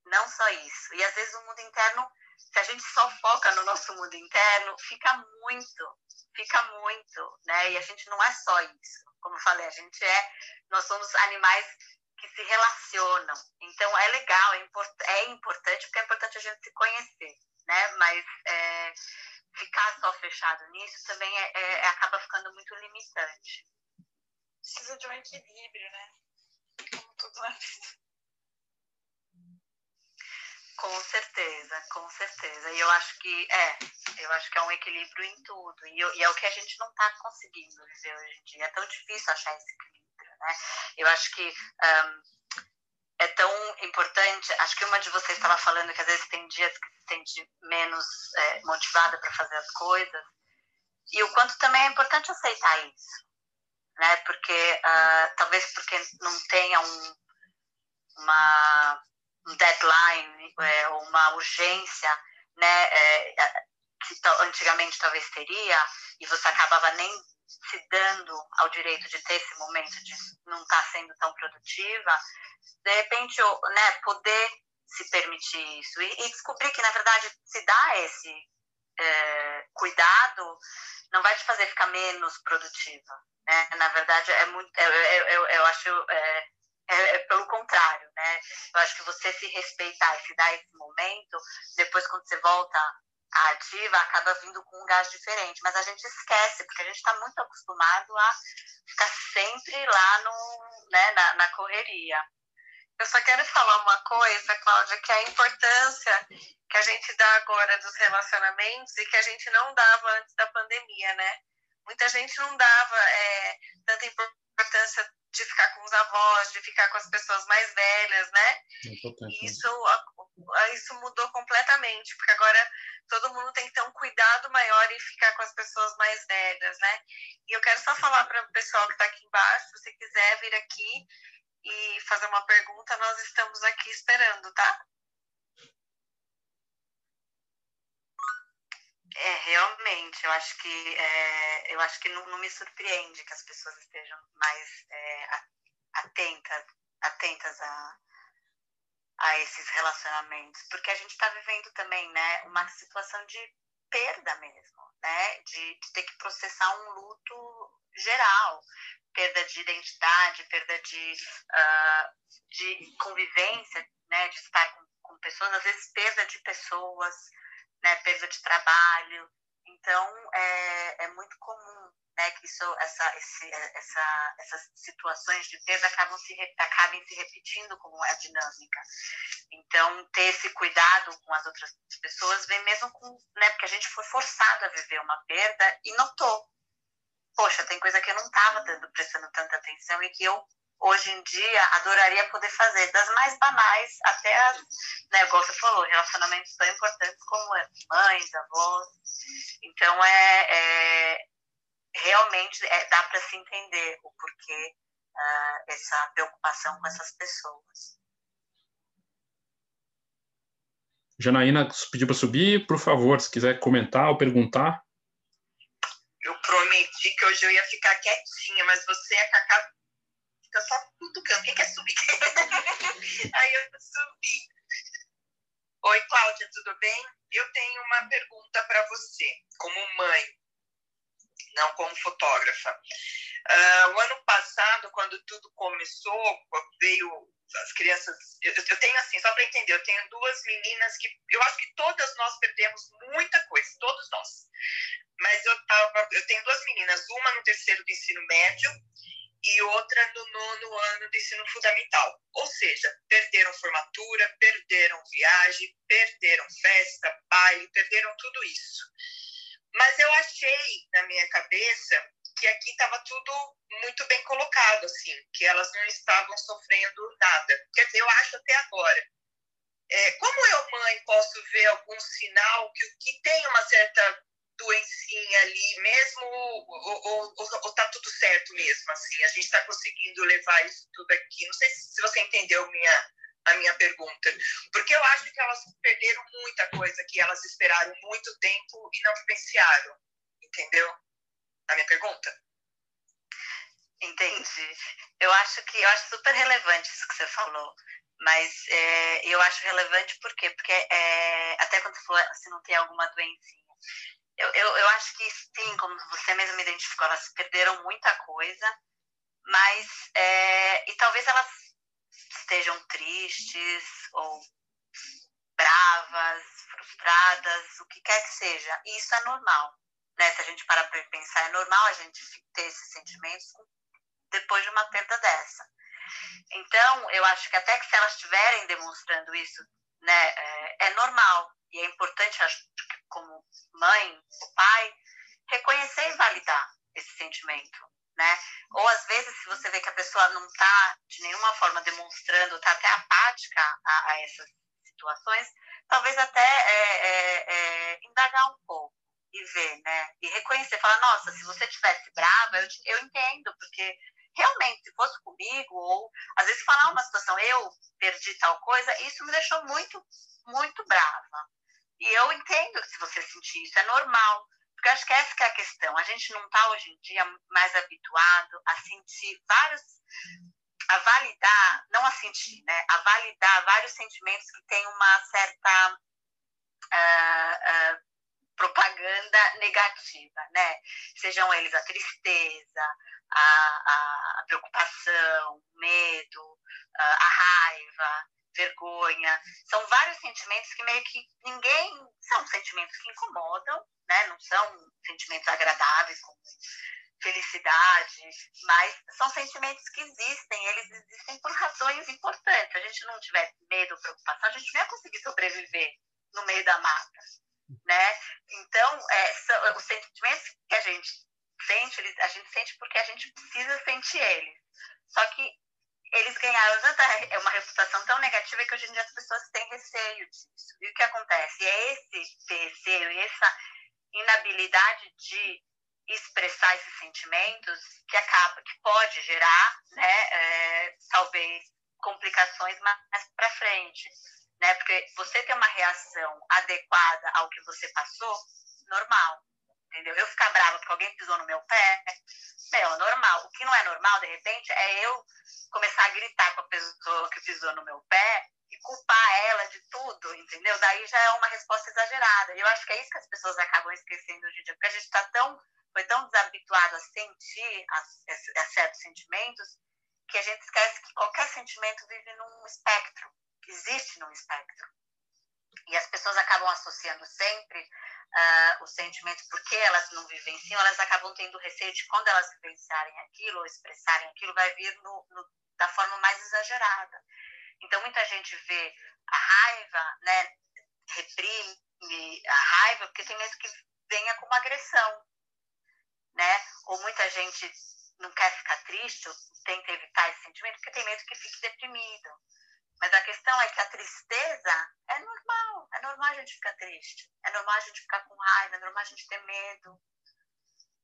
[SPEAKER 3] não só isso. E às vezes o mundo interno se a gente só foca no nosso mundo interno, fica muito, fica muito, né? E a gente não é só isso. Como eu falei, a gente é, nós somos animais que se relacionam. Então é legal, é, import, é importante, porque é importante a gente se conhecer, né? Mas é, ficar só fechado nisso também é, é, acaba ficando muito limitante.
[SPEAKER 5] Precisa de um equilíbrio, né? Como tudo na vida.
[SPEAKER 3] Com certeza, com certeza. E eu acho que é, eu acho que é um equilíbrio em tudo. E, e é o que a gente não está conseguindo viver hoje em dia. É tão difícil achar esse equilíbrio, né? Eu acho que um, é tão importante. Acho que uma de vocês estava falando que às vezes tem dias que se sente menos é, motivada para fazer as coisas. E o quanto também é importante aceitar isso, né? Porque uh, talvez porque não tenha um, uma um deadline é, uma urgência, né, é, é que antigamente talvez teria, e você acabava nem se dando ao direito de ter esse momento de não estar tá sendo tão produtiva, de repente, né, poder se permitir isso e, e, descobrir que, na verdade, se dá esse, é, cuidado não vai te fazer ficar menos produtiva. Né? Na verdade, é muito, eu, eu, eu, eu acho é, é, é, pelo contrário, né? Eu acho que você se respeitar e se dar esse momento, depois quando você volta à ativa, acaba vindo com um gás diferente. Mas a gente esquece, porque a gente está muito acostumado a ficar sempre lá no, né, na, na correria. Eu só quero falar uma coisa, Cláudia, que é a importância que a gente dá agora dos relacionamentos e que a gente não dava antes da pandemia, né? Muita gente não dava é, tanta importância de ficar com os avós, de ficar com as pessoas mais velhas, né? É isso, isso mudou completamente, porque agora todo mundo tem que ter um cuidado maior em ficar com as pessoas mais velhas, né? E eu quero só falar para o pessoal que está aqui embaixo, se você quiser vir aqui e fazer uma pergunta, nós estamos aqui esperando, tá? É, realmente, eu acho que é, eu acho que não, não, me surpreende que as pessoas estejam mais é, atentas, atentas a, a esses relacionamentos, porque a gente está vivendo também, né, uma situação de perda mesmo, né, de, de ter que processar um luto geral, perda de identidade, perda de, uh, de convivência, né, de estar com, com pessoas, às vezes perda de pessoas, né, perda de trabalho. Então, é, é muito comum né, que isso, essa, esse, essa, essas situações de perda acabam se, acabem se repetindo como é a dinâmica. Então, ter esse cuidado com as outras pessoas vem mesmo com, né, porque a gente foi forçado a viver uma perda e notou. Poxa, tem coisa que eu não estava prestando tanta atenção e que eu hoje em dia adoraria poder fazer, das mais banais até as, né, igual você falou, relacionamentos tão importantes como mães, avós. Então, é, é realmente é, dá para se entender o porquê uh, essa preocupação com essas pessoas.
[SPEAKER 4] Janaína pediu para subir, por favor, se quiser comentar ou perguntar.
[SPEAKER 6] Eu prometi que hoje eu ia ficar quietinha, mas você e a Cacá fica só cutucando. Quem quer subir? Aí eu subi. Oi, Cláudia, tudo bem? Eu tenho uma pergunta para você, como mãe, não como fotógrafa. Uh, o ano passado, quando tudo começou, veio as crianças. Eu, eu tenho assim, só para entender, eu tenho duas meninas que eu acho que todas nós perdemos muita coisa, todos nós. Mas eu, tava, eu tenho duas meninas, uma no terceiro do ensino médio e outra no nono ano do ensino fundamental. Ou seja, perderam formatura, perderam viagem, perderam festa, baile, perderam tudo isso. Mas eu achei na minha cabeça que aqui estava tudo muito bem colocado, assim, que elas não estavam sofrendo nada. Quer dizer, eu acho até agora. É, como eu, mãe, posso ver algum sinal que, que tem uma certa doencinha ali mesmo ou, ou, tá tudo certo mesmo assim a gente está conseguindo levar isso tudo aqui. Não sei se você entendeu minha a minha pergunta porque eu acho que elas perderam muita coisa que elas esperaram muito tempo e não vivenciaram entendeu? A minha pergunta?
[SPEAKER 3] Entendi. Eu acho que eu acho super relevante isso que você falou mas é, eu acho relevante por quê? porque é, até quando você falou se não tem alguma doencinha eu, eu, eu acho que sim, como você mesmo identificou, elas perderam muita coisa, mas é, e talvez elas estejam tristes ou bravas, frustradas, o que quer que seja. E isso é normal. Né? Se a gente parar para pensar, é normal a gente ter esses sentimentos depois de uma perda dessa. Então, eu acho que até que se elas estiverem demonstrando isso, né, é, é normal. E é importante, acho, como mãe, pai, reconhecer e validar esse sentimento, né? Ou às vezes, se você vê que a pessoa não está de nenhuma forma demonstrando, está até apática a, a, essas situações, talvez até é, é, é, indagar um pouco e ver, né? E reconhecer, falar, nossa, se você tivesse brava, eu, eu entendo, porque realmente, se fosse comigo, ou às vezes falar uma situação, eu perdi tal coisa, isso me deixou muito, muito brava. E eu entendo se você sentir isso, é normal. Porque acho que essa que é a questão. A gente não está hoje em dia mais habituado a sentir vários. a validar, não a sentir, né? A validar vários sentimentos que têm uma certa. Uh, uh, propaganda negativa, né? Sejam eles a tristeza, a, a preocupação, o medo, a raiva, vergonha. São vários sentimentos que meio que ninguém. São sentimentos que incomodam, né? Não são sentimentos agradáveis, como felicidade, mas são sentimentos que existem, eles existem por razões importantes. Se a gente não tiver medo preocupação, a gente não ia conseguir sobreviver no meio da mata, né? Então, é, são, os sentimentos que a gente sente, a gente sente porque a gente precisa sentir eles. Só que eles ganharam tanta, é uma reputação tão negativa que hoje em dia as pessoas têm receio disso. E o que acontece? É esse receio e essa inabilidade de expressar esses sentimentos que acaba, que pode gerar, né, é, talvez complicações mais para frente, né? Porque você ter uma reação adequada ao que você passou, normal, entendeu? Eu ficar brava porque alguém pisou no meu pé, meu, é normal. O que não é normal, de repente, é eu começar a gritar com a pessoa que pisou no meu pé e culpar ela de tudo, entendeu? Daí já é uma resposta exagerada. E eu acho que é isso que as pessoas acabam esquecendo hoje em dia, porque a gente está tão, foi tão desabituado a sentir a, a, a certos sentimentos que a gente esquece que qualquer sentimento vive num espectro, existe num espectro. E as pessoas acabam associando sempre uh, os sentimentos, porque elas não vivenciam, elas acabam tendo receio de quando elas vivenciarem aquilo ou expressarem aquilo, vai vir no, no, da forma mais exagerada. Então, muita gente vê a raiva, né, reprime a raiva, porque tem medo que venha como agressão, né? Ou muita gente não quer ficar triste, ou tenta evitar esse sentimento, porque tem medo que fique deprimido. Mas a questão é que a tristeza é normal. É normal a gente ficar triste. É normal a gente ficar com raiva. É normal a gente ter medo.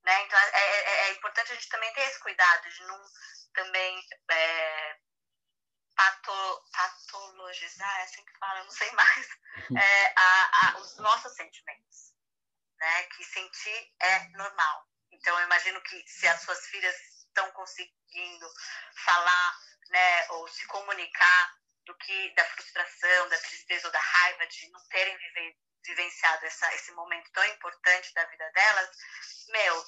[SPEAKER 3] Né? Então, é, é, é importante a gente também ter esse cuidado de não também é, pato, patologizar, é assim que fala, não sei mais, é, a, a, os nossos sentimentos. Né? Que sentir é normal. Então, eu imagino que se as suas filhas estão conseguindo falar né, ou se comunicar do que da frustração, da tristeza ou da raiva de não terem vive, vivenciado essa, esse momento tão importante da vida delas, meu,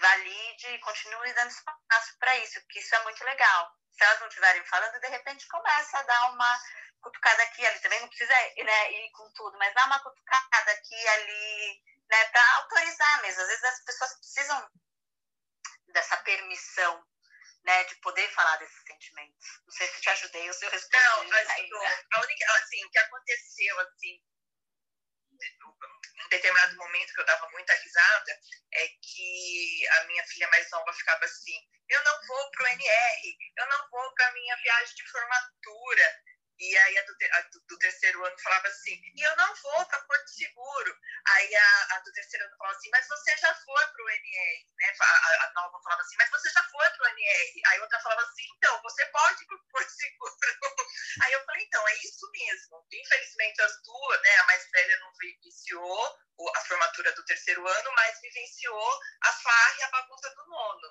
[SPEAKER 3] valide e continue dando espaço para isso, porque isso é muito legal. Se elas não estiverem falando, de repente começa a dar uma cutucada aqui ali. Também não precisa né, ir com tudo, mas dá uma cutucada aqui ali, né, para autorizar mesmo. Às vezes as pessoas precisam dessa permissão né, de poder falar desses sentimentos. Não sei se te ajudei ou se eu respondi.
[SPEAKER 6] Não, ajudou. A única, assim, o que aconteceu, assim, em determinado momento que eu dava muita risada, é que a minha filha mais nova ficava assim: eu não vou pro NR, eu não vou para minha viagem de formatura, e aí a do, a do, terceiro ano falava assim, e eu não vou para Porto Seguro. Aí a, a, do terceiro ano falava assim, mas você já foi para o NR, né? A, a, nova falava assim, mas você já foi para o NR. Aí outra falava assim, então, você pode ir para Porto Seguro. aí eu falei, então, é isso mesmo. Infelizmente as duas, né? A mais velha não vivenciou a formatura do terceiro ano, mas vivenciou a farra e a bagunça do nono.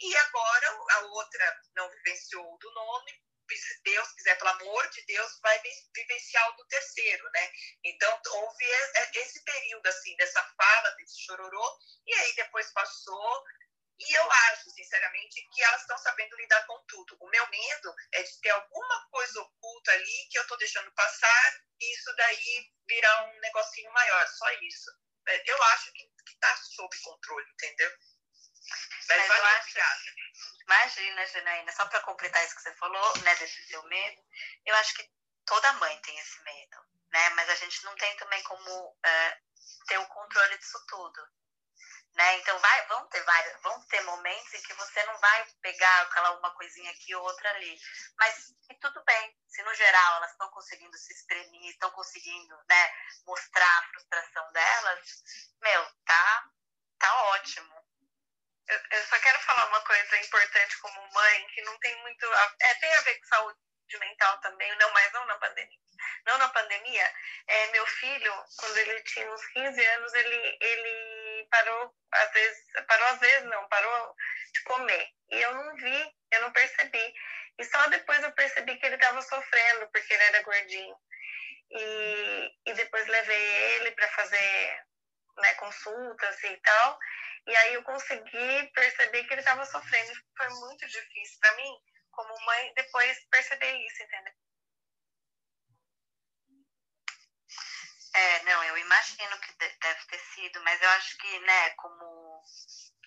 [SPEAKER 6] E agora a outra não vivenciou do nono se Deus quiser, pelo amor de Deus, vai vivenciar o do terceiro, né? Então, houve esse período, assim, dessa fala, desse chororô, e aí depois passou, e eu acho, sinceramente, que elas estão sabendo lidar com tudo. O meu medo é de ter alguma coisa oculta ali que eu estou deixando passar e isso daí virar um negocinho maior, só isso. É, eu acho que está sob controle, entendeu?
[SPEAKER 3] Mas, Mas valeu, acho... obrigada. Imagina, Janaína, só para completar isso que você falou, né, desse seu medo, eu acho que toda mãe tem esse medo, né? Mas a gente não tem também como é, ter o controle disso tudo, né? Então vai, vão ter vários, vão ter momentos em que você não vai pegar aquela uma coisinha aqui ou outra ali, mas tudo bem. Se no geral elas estão conseguindo se exprimir, estão conseguindo, né, mostrar a frustração delas, meu, tá, tá ótimo.
[SPEAKER 5] Eu, eu, só quero falar uma coisa importante como mãe, que não tem muito. A, é, tem a ver com saúde mental também, não, mas não na pandemia. Não na pandemia, é, meu filho, quando ele tinha uns 15 anos, ele, ele parou, às vezes, parou às vezes não, parou de comer. E eu não vi, eu não percebi. E só depois eu percebi que ele estava sofrendo, porque ele era gordinho. E, e depois levei ele para fazer
[SPEAKER 3] né, consultas e tal. E aí eu consegui perceber que ele estava sofrendo. Foi muito difícil para mim, como mãe, depois perceber isso, entendeu? É, não, eu imagino que deve ter sido, mas eu acho que, né, como,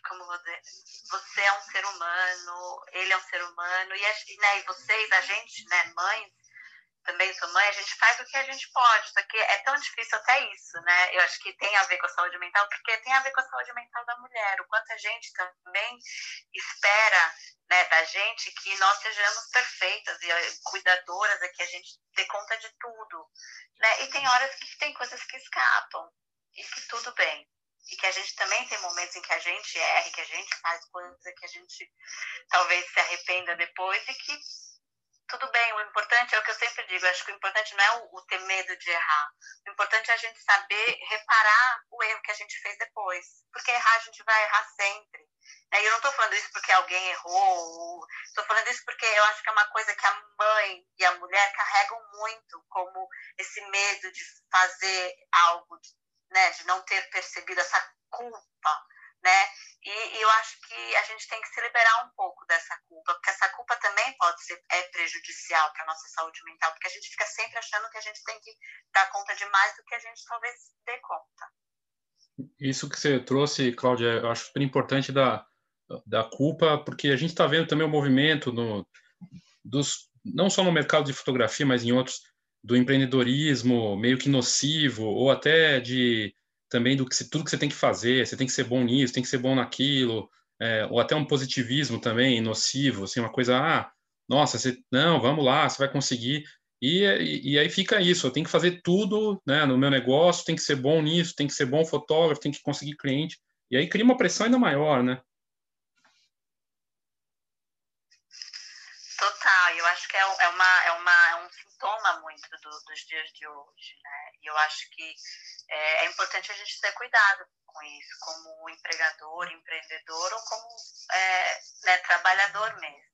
[SPEAKER 3] como você, você é um ser humano, ele é um ser humano, e, né, e vocês, a gente, né, mães, também sou mãe, a gente faz o que a gente pode, só que é tão difícil até isso, né? Eu acho que tem a ver com a saúde mental, porque tem a ver com a saúde mental da mulher, o quanto a gente também espera né, da gente que nós sejamos perfeitas e eh, cuidadoras, é que a gente dê conta de tudo, né? E tem horas que tem coisas que escapam, e que tudo bem. E que a gente também tem momentos em que a gente erra, que a gente faz coisas que a gente talvez se arrependa depois e que tudo bem, o importante é o que eu sempre digo, acho que o importante não é o, o, ter medo de errar. O importante é a gente saber reparar o erro que a gente fez depois. Porque errar a gente vai errar sempre. Né? E eu não estou falando isso porque alguém errou, estou falando isso porque eu acho que é uma coisa que a mãe e a mulher carregam muito, como esse medo de fazer algo, né? de não ter percebido essa culpa né? E, e, eu acho que a gente tem que se liberar um pouco dessa culpa, porque essa culpa também pode ser é prejudicial para a nossa saúde mental, porque a gente fica sempre achando que a gente tem que dar conta de mais do que a gente talvez dê conta.
[SPEAKER 4] Isso que você trouxe, Cláudia, eu acho super importante da, da culpa, porque a gente está vendo também o movimento no, dos, não só no mercado de fotografia, mas em outros, do empreendedorismo meio que nocivo, ou até de também do que tudo que você tem que fazer, você tem que ser bom nisso, tem que ser bom naquilo, é, ou até um positivismo também nocivo, assim, uma coisa, ah, nossa, você, não, vamos lá, você vai conseguir. E, e, e, aí fica isso, eu tenho que fazer tudo né, no meu negócio, tem que ser bom nisso, tem que ser bom fotógrafo, tem que conseguir cliente. E aí cria uma pressão ainda maior, né?
[SPEAKER 3] Total, eu acho que é, é, uma, é um sintoma muito do, dos dias de hoje, né? E eu acho que é, é, importante a gente ter cuidado com isso, como empregador, empreendedor ou como é, né, trabalhador mesmo.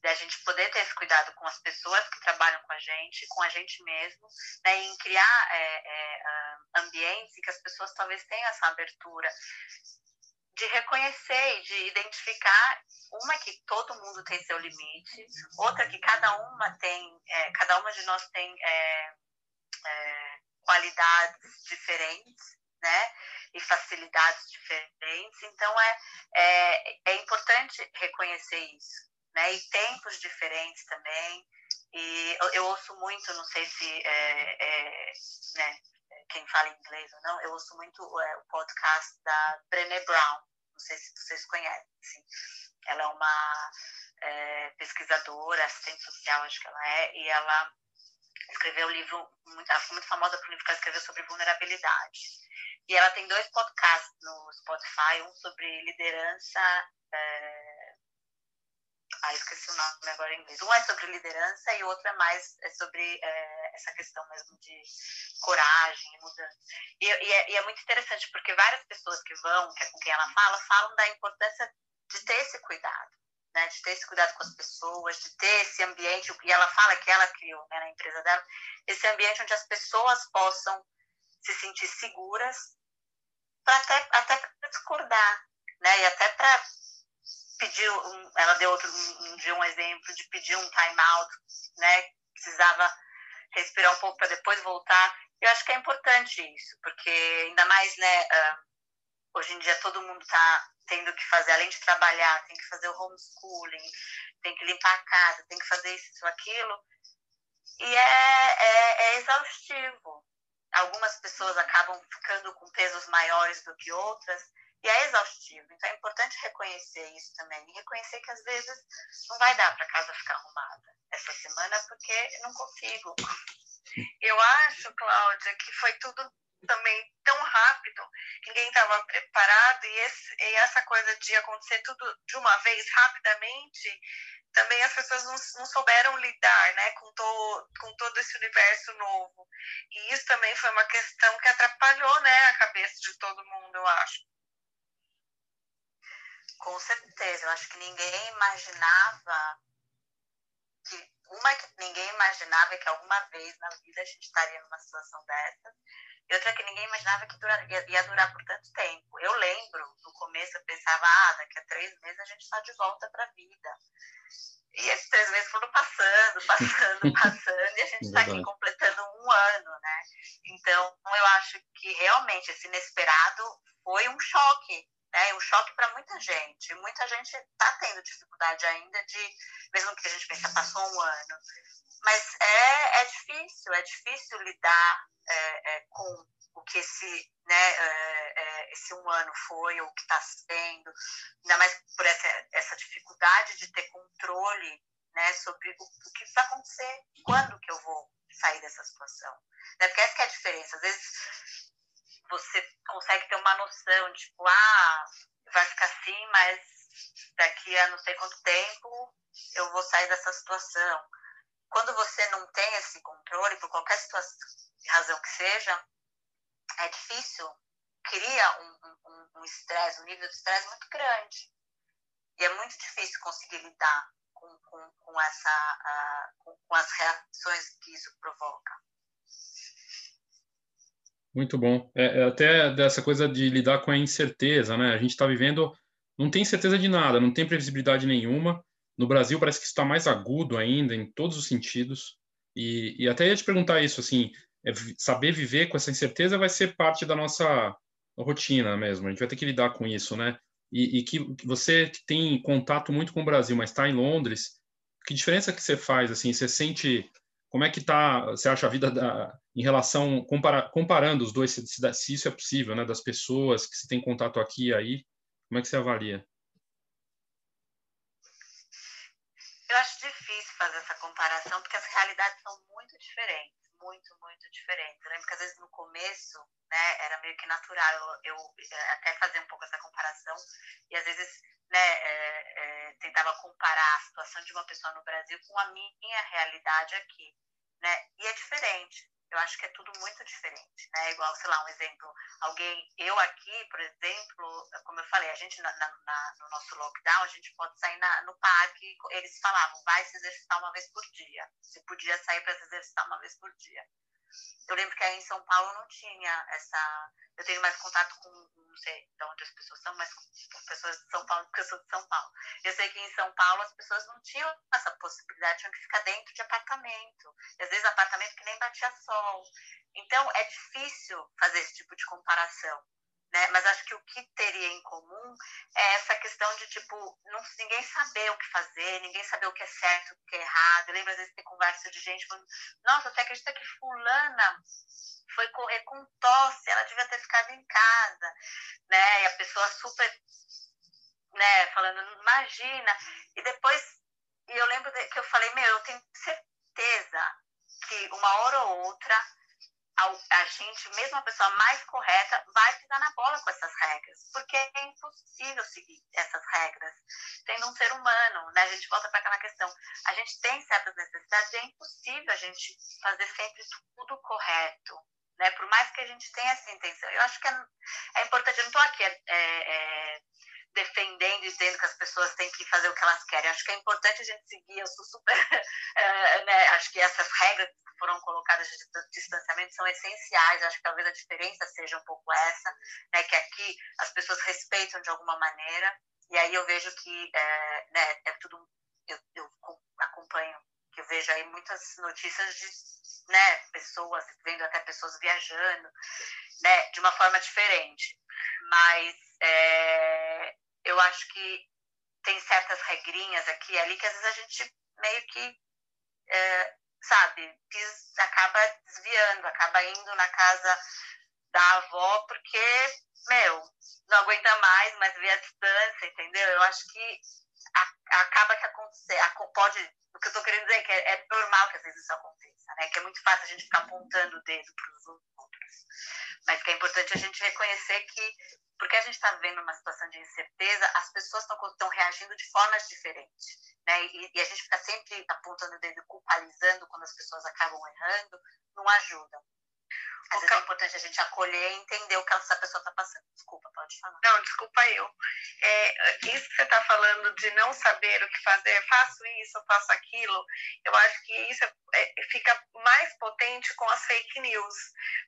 [SPEAKER 3] Da gente poder ter esse cuidado com as pessoas que trabalham com a gente, com a gente mesmo, né, em criar é, é ambientes em que as pessoas talvez tenham essa abertura de reconhecer e de identificar uma que todo mundo tem seu limite, outra que cada uma tem, é, cada uma de nós tem é, é, qualidades diferentes, né? E facilidades diferentes. Então é, é, é importante reconhecer isso, né? E tempos diferentes também. E eu, eu ouço muito, não sei se é, é, né, quem fala inglês ou não, eu ouço muito é, o podcast da Brené Brown não sei se vocês conhecem. Ela é uma é, pesquisadora, assistente social, acho que ela é, e ela escreveu um livro, muito, ela foi muito famosa por um livro que ela escreveu sobre vulnerabilidade. E ela tem dois podcasts no Spotify, um sobre liderança. É... Ah, esqueci o nome agora em inglês. Um é sobre liderança e outro é mais é sobre é, essa questão mesmo de coragem mudança. E, e, é, e, é, muito interessante, porque várias pessoas que vão, que é com quem ela fala, falam da importância de ter esse cuidado né, de ter esse cuidado com as pessoas, de ter esse ambiente, e ela fala que ela criou né, na empresa dela, esse ambiente onde as pessoas possam se sentir seguras, para até, até discordar, né, e até para pedir, um, ela deu outro um, dia um exemplo de pedir um time out, né, precisava respirar um pouco para depois voltar, eu acho que é importante isso, porque ainda mais, né, uh, hoje em dia todo mundo está tendo que fazer, além de trabalhar, tem que fazer o homeschooling, tem que limpar a casa, tem que fazer isso, isso aquilo. E é, é, é exaustivo. Algumas pessoas acabam ficando com pesos maiores do que outras, e é exaustivo. Então é importante reconhecer isso também. E reconhecer que às vezes não vai dar para a casa ficar arrumada essa semana, porque não consigo. Eu acho, Cláudia, que foi tudo também tão rápido, ninguém estava preparado e, esse, e, essa coisa de acontecer tudo de uma vez rapidamente, também as pessoas não, não souberam lidar, né, com, to, com todo esse universo novo. E isso também foi uma questão que atrapalhou, né, a cabeça de todo mundo, eu acho. Com certeza, eu acho que ninguém imaginava que uma que ninguém imaginava que alguma vez na vida a gente estaria numa situação dessa E outra que ninguém imaginava que dura, ia, ia, durar por tanto tempo. Eu lembro, no começo eu pensava, ah, daqui a três meses a gente está de volta para a vida. E esses três meses foram passando, passando, passando, e a gente está aqui completando um ano, né? Então, eu acho que realmente esse inesperado foi um choque, né? Um choque para muita gente. Muita gente está tendo dificuldade ainda de, mesmo que a gente pense, passou um ano. Mas é, é difícil, é difícil lidar é, é, com o que esse, né, é, é, esse um ano foi, ou o que está sendo, ainda mais por essa, essa dificuldade de ter controle né, sobre o, o, que vai acontecer, quando que eu vou sair dessa situação. Né? Porque essa é a diferença. Às vezes você consegue ter uma noção, tipo, ah, vai ficar assim, mas daqui a não sei quanto tempo eu vou sair dessa situação. Quando você não tem esse controle, por qualquer situação, razão que seja, é difícil, cria um estresse, um, um, um, nível de estresse muito grande. E é muito difícil conseguir lidar com, com, com essa, uh, com, com as reações que isso provoca.
[SPEAKER 1] Muito bom. É, é, até dessa coisa de lidar com a incerteza, né? A gente está vivendo, não tem certeza de nada, não tem previsibilidade nenhuma. No Brasil parece que está mais agudo ainda, em todos os sentidos. E, e até ia te perguntar isso, assim, é, saber viver com essa incerteza vai ser parte da nossa rotina mesmo. A gente vai ter que lidar com isso, né? E, e que você tem contato muito com o Brasil, mas está em Londres, que diferença que você faz? Assim, você sente como é que tá? Você acha a vida da, em relação compara, comparando os dois, se, se, isso é possível, né? Das pessoas que você tem contato aqui e aí, como é que você avalia?
[SPEAKER 3] Eu acho difícil fazer essa comparação porque as realidades são muito diferentes muito, muito diferentes. Eu lembro que às vezes no começo, né, era meio que natural eu, eu é, até fazer um pouco essa comparação e às vezes, né, é, é, tentava comparar a situação de uma pessoa no Brasil com a minha realidade aqui, né? E é diferente. Eu acho que é tudo muito diferente, né? Igual, sei lá, um exemplo, alguém, eu aqui, por exemplo, como eu falei, a gente na, na, no nosso lockdown, a gente pode sair na, no parque, eles falavam, vai se exercitar uma vez por dia. Você podia sair para se exercitar uma vez por dia. Eu lembro que aí em São Paulo não tinha essa. Eu tenho mais contato com, não sei de onde as pessoas são, mas com pessoas de São Paulo, porque eu sou de São Paulo. Eu sei que em São Paulo as pessoas não tinham essa possibilidade, tinham que ficar dentro de apartamento. E às vezes apartamento que nem batia sol. Então é difícil fazer esse tipo de comparação. Né? Mas acho que o que teria em comum é essa questão de, tipo, não, ninguém saber o que fazer, ninguém saber o que é certo, o que é errado. Eu lembro, às vezes, ter conversa de gente falando, nossa, você acredita que fulana foi correr com tosse, ela devia ter ficado em casa, né? E a pessoa super, né, falando, imagina. E depois, e eu lembro que eu falei, meu, eu tenho certeza que uma hora ou outra a, gente, mesmo a pessoa mais correta, vai pisar na bola com essas regras, porque é impossível seguir essas regras sendo um ser humano, né? A gente volta para aquela questão, a gente tem certas necessidades é impossível a gente fazer sempre tudo correto, né? Por mais que a gente tenha essa intenção. Eu acho que é, é importante, eu não estou aqui é, é, defendendo e dizendo que as pessoas têm que fazer o que elas querem. Acho que é importante a gente seguir. Eu sou super. Uh, né, acho que essas regras que foram colocadas de distanciamento são essenciais. Acho que talvez a diferença seja um pouco essa, né, que aqui as pessoas respeitam de alguma maneira. E aí eu vejo que é, né, é tudo. Eu, eu acompanho, que eu vejo aí muitas notícias de né, pessoas, vendo até pessoas viajando, né, de uma forma diferente. Mas é, eu acho que tem certas regrinhas aqui e ali que às vezes a gente meio que, é, sabe, acaba desviando, acaba indo na casa da avó porque, meu, não aguenta mais, mas vê a distância, entendeu? Eu acho que acaba que acontecer, pode, o que eu estou querendo dizer é que é, é, normal que às vezes isso aconteça, né? Que é muito fácil a gente ficar apontando o dedo para os outros, mas que é importante a gente reconhecer que porque a gente está vivendo uma situação de incerteza, as pessoas estão reagindo de formas diferentes, né? E, e, a gente fica sempre apontando o dedo, culpabilizando quando as pessoas acabam errando, não ajuda. Às vezes é importante a gente acolher e entender o que essa pessoa está passando. Desculpa, pode falar.
[SPEAKER 6] Não, desculpa eu. É, isso que você está falando de não saber o que fazer, faço isso, faço aquilo, eu acho que isso é, é, fica mais potente com as fake news.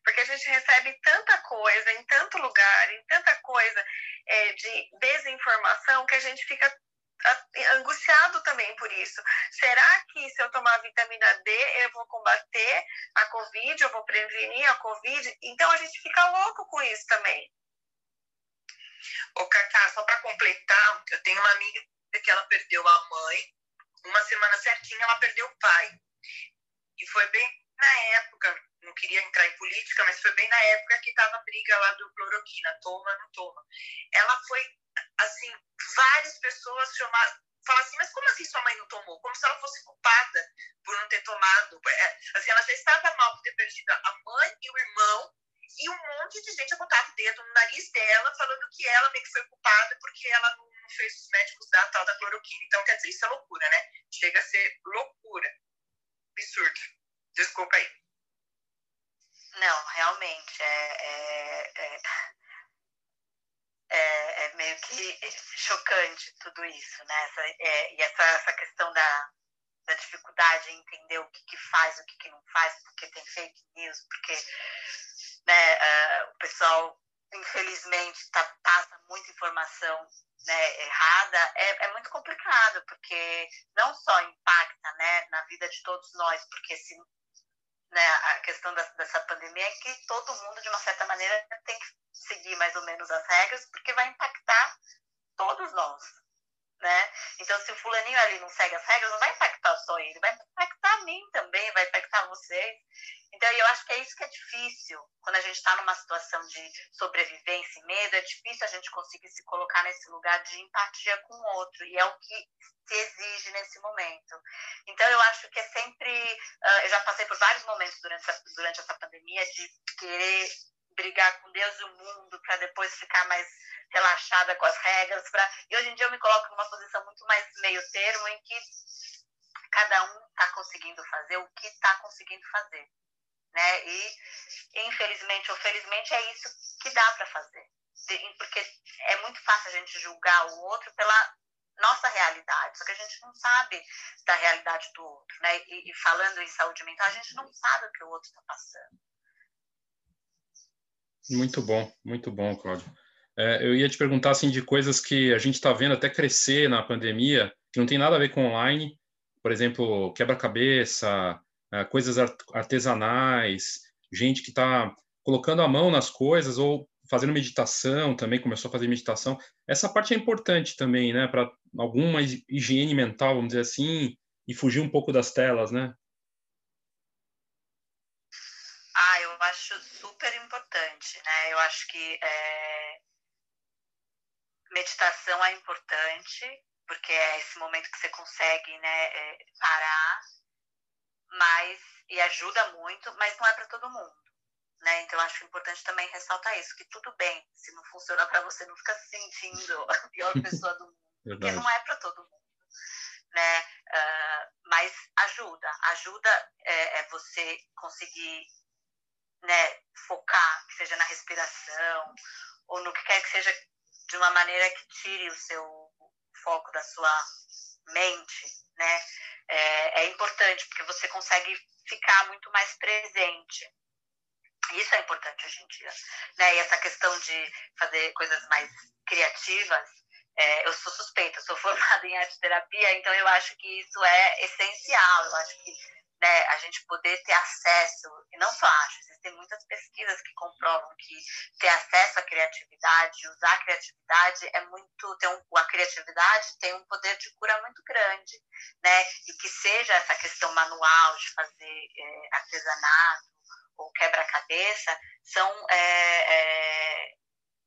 [SPEAKER 6] Porque a gente recebe tanta coisa em tanto lugar, em tanta coisa é, de desinformação, que a gente fica angustiado também por isso. Será que se eu tomar vitamina D eu vou combater a Covid, eu vou prevenir a Covid? Então a gente fica louco com isso também. Ô, Cacá, só para completar, eu tenho uma amiga que ela perdeu a mãe, uma semana certinha ela perdeu o pai. E foi bem na época, não queria entrar em política, mas foi bem na época que estava a briga lá do cloroquina, toma, não toma. Ela foi assim, várias pessoas chamaram, falaram assim, mas como assim sua mãe não tomou? Como se ela fosse culpada por não ter tomado. É, assim, ela já estava mal por ter perdido a mãe e o irmão, e um monte de gente apontava o dedo no nariz dela, falando que ela meio que foi culpada porque ela não, fez os médicos da tal da cloroquina. Então, quer dizer, isso é loucura, né? Chega a ser loucura. Absurdo. Desculpa aí.
[SPEAKER 3] Não, realmente, é, é, é é, é, meio que chocante tudo isso, né? Essa, é, e essa, essa questão da, da dificuldade em entender o que, que faz, o que, que não faz, porque tem fake news, porque né, uh, o pessoal, infelizmente, tá, passa muita informação né, errada, é, é muito complicado, porque não só impacta né, na vida de todos nós, porque se né, a questão da, dessa pandemia é que todo mundo, de uma certa maneira, tem que seguir mais ou menos as regras, porque vai impactar todos nós, né? Então, se o fulaninho ali não segue as regras, não vai impactar só ele, vai impactar a mim também, vai impactar vocês. Então, eu acho que é isso que é difícil, quando a gente está numa situação de sobrevivência e medo, é difícil a gente conseguir se colocar nesse lugar de empatia com o outro, e é o que se exige nesse momento. Então, eu acho que é sempre. Uh, eu já passei por vários momentos durante essa, durante essa pandemia de querer brigar com Deus e o mundo para depois ficar mais relaxada com as regras. Pra... E hoje em dia eu me coloco numa posição muito mais meio termo, em que cada um está conseguindo fazer o que está conseguindo fazer. Né? E, infelizmente ou felizmente, é isso que dá para fazer. Porque é muito fácil a gente julgar o outro pela nossa realidade, só que a gente não sabe da realidade do outro, né? E, e falando em saúde mental, a gente não sabe o que o outro está passando.
[SPEAKER 1] Muito bom, muito bom, Cláudio. É, eu ia te perguntar assim de coisas que a gente está vendo até crescer na pandemia, que não tem nada a ver com online, por exemplo, quebra-cabeça, é, coisas artesanais, gente que está colocando a mão nas coisas ou fazendo meditação também, começou a fazer meditação. Essa parte é importante também, né, para alguma higiene mental, vamos dizer assim, e fugir um pouco das telas, né?
[SPEAKER 3] Ah, eu acho super importante, né? Eu acho que é... meditação é importante, porque é esse momento que você consegue, né, é, parar, mas e ajuda muito, mas não é para todo mundo. Né? Então, acho importante também ressaltar isso, que tudo bem, se não funciona para você, não fica se sentindo a pior pessoa do mundo, Verdade. porque não é para todo mundo. Né? Uh, mas ajuda, ajuda é, é, você conseguir né, focar, que seja na respiração, ou no que quer que seja, de uma maneira que tire o seu foco da sua mente, né? É, é importante, porque você consegue ficar muito mais presente. Isso é importante hoje em dia. Né? E essa questão de fazer coisas mais criativas, é, eu sou suspeita, sou formada em arte terapia, então eu acho que isso é essencial. Eu acho que né, a gente poder ter acesso, e não só acho, existem muitas pesquisas que comprovam que ter acesso à criatividade, usar a criatividade é muito, tem um, a criatividade tem um poder de cura muito grande, né, e que seja essa questão manual de fazer é, artesanato ou quebra-cabeça, são é, é,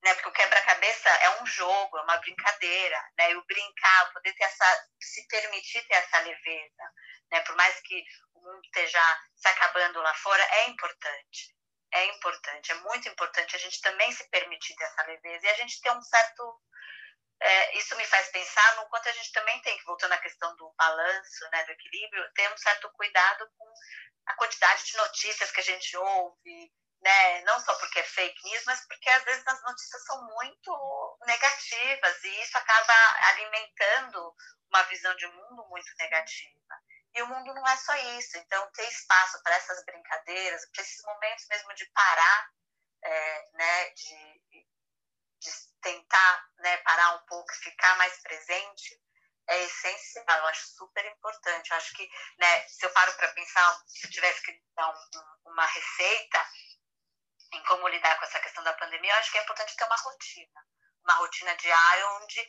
[SPEAKER 3] né? Porque o quebra-cabeça é um jogo, é uma brincadeira, né? E o brincar, poder ter essa, se permitir ter essa leveza, né? Por mais que o mundo esteja se acabando lá fora, é importante. É importante, é muito importante a gente também se permitir ter essa leveza e a gente ter um certo é, isso me faz pensar no quanto a gente também tem que, voltando à questão do balanço, né, do equilíbrio, ter um certo cuidado com a quantidade de notícias que a gente ouve, né? Não só porque é fake news, mas porque às vezes as notícias são muito negativas e isso acaba alimentando uma visão de mundo muito negativa. E o mundo não é só isso. Então, ter espaço para essas brincadeiras, para esses momentos mesmo de parar, é, né, de, de tentar né, parar um pouco e ficar mais presente, é essencial, eu acho super importante. Eu acho que, né, se eu paro para pensar, se eu tivesse que dar um, um, uma receita em como lidar com essa questão da pandemia, eu acho que é importante ter uma rotina. Uma rotina diária onde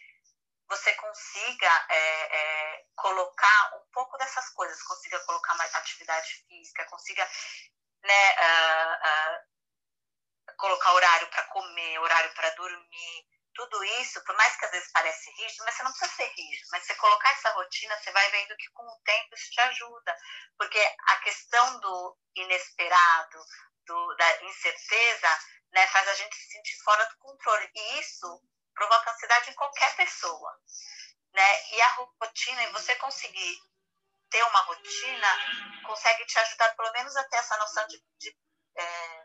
[SPEAKER 3] você consiga é, é, colocar um pouco dessas coisas, consiga colocar mais atividade física, consiga né, uh, uh, colocar horário para comer, horário para dormir, tudo isso, por mais que às vezes pareça rígido, mas você não precisa ser rígido, mas você colocar essa rotina, você vai vendo que com o tempo isso te ajuda, porque a questão do inesperado, do, da incerteza, né, faz a gente se sentir fora do controle, e isso provoca ansiedade em qualquer pessoa, né? E a rotina, e você conseguir ter uma rotina, consegue te ajudar pelo menos a ter essa noção de, de é,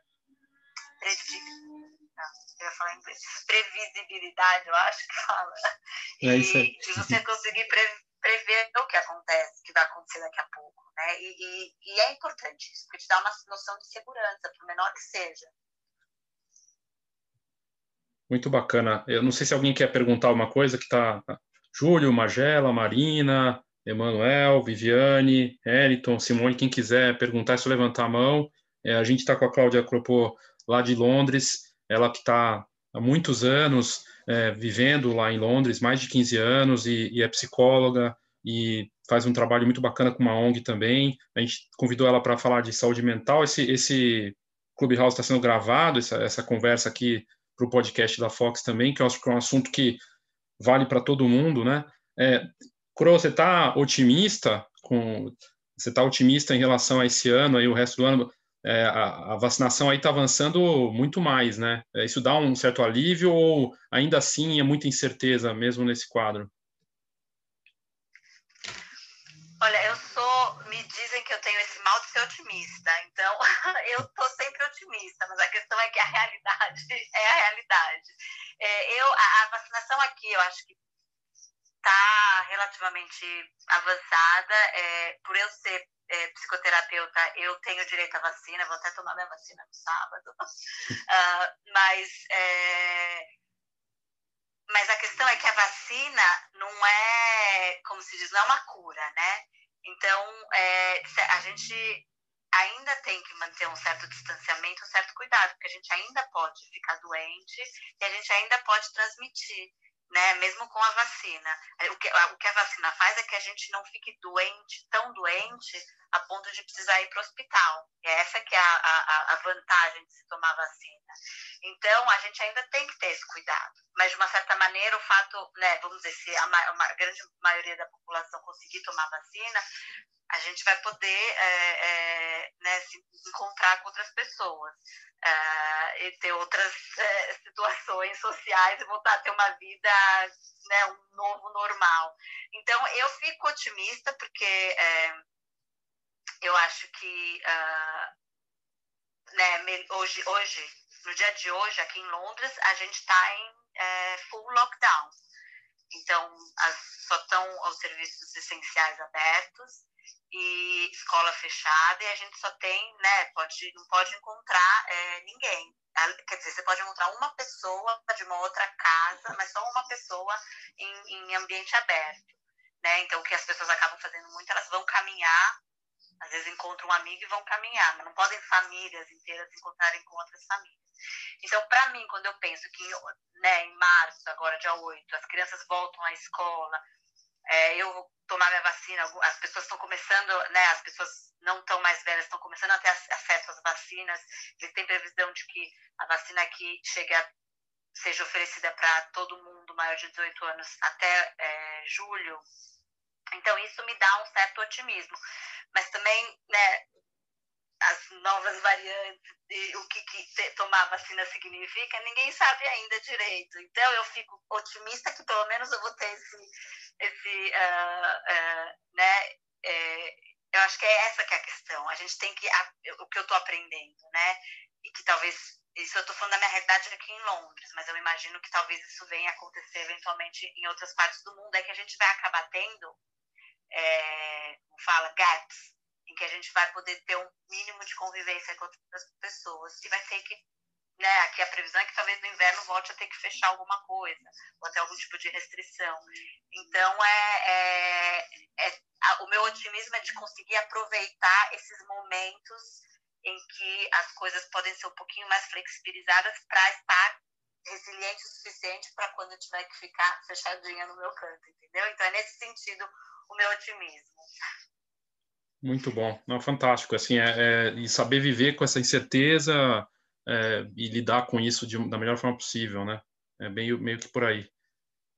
[SPEAKER 3] previsibilidade, eu acho que fala.
[SPEAKER 1] E, é isso aí.
[SPEAKER 3] de você conseguir pre, prever o que acontece, que vai acontecer daqui a pouco, né? E, e, e é importante isso, porque te dá uma noção de segurança, por menor que seja.
[SPEAKER 1] Muito bacana. Eu não sei se alguém quer perguntar uma coisa que está. Júlio, Magela, Marina, Emanuel, Viviane, Eliton, Simone, quem quiser perguntar é só levantar a mão. É, a gente está com a Cláudia Cropô lá de Londres, ela que está há muitos anos é, vivendo lá em Londres, mais de 15 anos, e, e, é psicóloga e faz um trabalho muito bacana com uma ONG também. A gente convidou ela para falar de saúde mental. Esse, esse Clubhouse está sendo gravado, essa, essa conversa aqui para o podcast da Fox também, que eu acho que é um assunto que vale para todo mundo, né? É, Cro, você está otimista com você está otimista em relação a esse ano aí o resto do ano? É, a, a, vacinação aí está avançando muito mais, né? É, isso dá um certo alívio ou ainda assim é muita incerteza mesmo nesse quadro?
[SPEAKER 3] Olha, eu sou, me dizem que eu tenho esse mal de ser otimista, então eu estou sempre otimista, mas a questão é que a realidade é a realidade. É, eu, a, a, vacinação aqui, eu acho que está relativamente avançada, é, por eu ser é, psicoterapeuta, eu tenho direito à vacina, vou até tomar minha vacina no sábado, uh, mas é, mas a questão é que a vacina não é, como se diz, não é uma cura, né? Então, é, a gente ainda tem que manter um certo distanciamento, um certo cuidado, porque a gente ainda pode ficar doente e a gente ainda pode transmitir, né? Mesmo com a vacina. O que, o que a vacina faz é que a gente não fique doente, tão doente, a ponto de precisar ir para o hospital. É essa que é a, a, a vantagem de se tomar vacina. Então, a gente ainda tem que ter esse cuidado. Mas, de uma certa maneira, o fato, né, vamos dizer, se a, a grande maioria da população conseguir tomar vacina, a gente vai poder é, é, né, se encontrar com outras pessoas é, e ter outras é, situações sociais e voltar a ter uma vida, né, um novo normal. Então, eu fico otimista porque é, eu acho que uh, né, hoje, hoje, no dia de hoje, aqui em Londres, a gente está em é, full lockdown. Então, as, só estão os serviços essenciais abertos e escola fechada e a gente só tem, né, pode, não pode encontrar é, ninguém. Quer dizer, você pode encontrar uma pessoa de uma outra casa, mas só uma pessoa em, em ambiente aberto. Né? Então, o que as pessoas acabam fazendo muito, elas vão caminhar às vezes encontram um amigo e vão caminhar, mas não podem famílias inteiras se encontrarem com outras famílias. Então, para mim, quando eu penso que né, em março, agora dia 8, as crianças voltam à escola, é, eu vou tomar minha vacina, as pessoas estão começando, né, as pessoas não tão mais velhas estão começando a ter acesso às vacinas, eles têm previsão de que a vacina aqui chegue a, seja oferecida para todo mundo maior de 18 anos até é, julho. Então, isso me dá um certo otimismo mas também, né, novas variantes e o que, que tomar vacina significa, ninguém sabe ainda direito. Então, eu fico otimista que pelo menos eu vou ter esse, esse uh, uh, né, é, eu acho que é essa que é a questão. A gente tem que, o que eu estou aprendendo, né, e que talvez isso eu estou falando da minha realidade aqui em Londres, mas eu imagino que talvez isso venha acontecer eventualmente em outras partes do mundo, é que a gente vai acabar tendo, é, fala, gaps, em que a gente vai poder ter um mínimo de convivência com outras pessoas e vai ter que né, aqui a previsão é que talvez no inverno volte a ter que fechar alguma coisa, ou até algum tipo de restrição. Então, é, é, é a, o meu otimismo é de conseguir aproveitar esses momentos em que as coisas podem ser um pouquinho mais flexibilizadas para estar resiliente o suficiente para quando eu tiver que ficar fechadinha no meu canto, entendeu? Então, é nesse sentido o meu otimismo.
[SPEAKER 1] Muito bom, não, fantástico, assim, é, é, e saber viver com essa incerteza é, e lidar com isso de, da melhor forma possível, né? É meio, meio que por aí.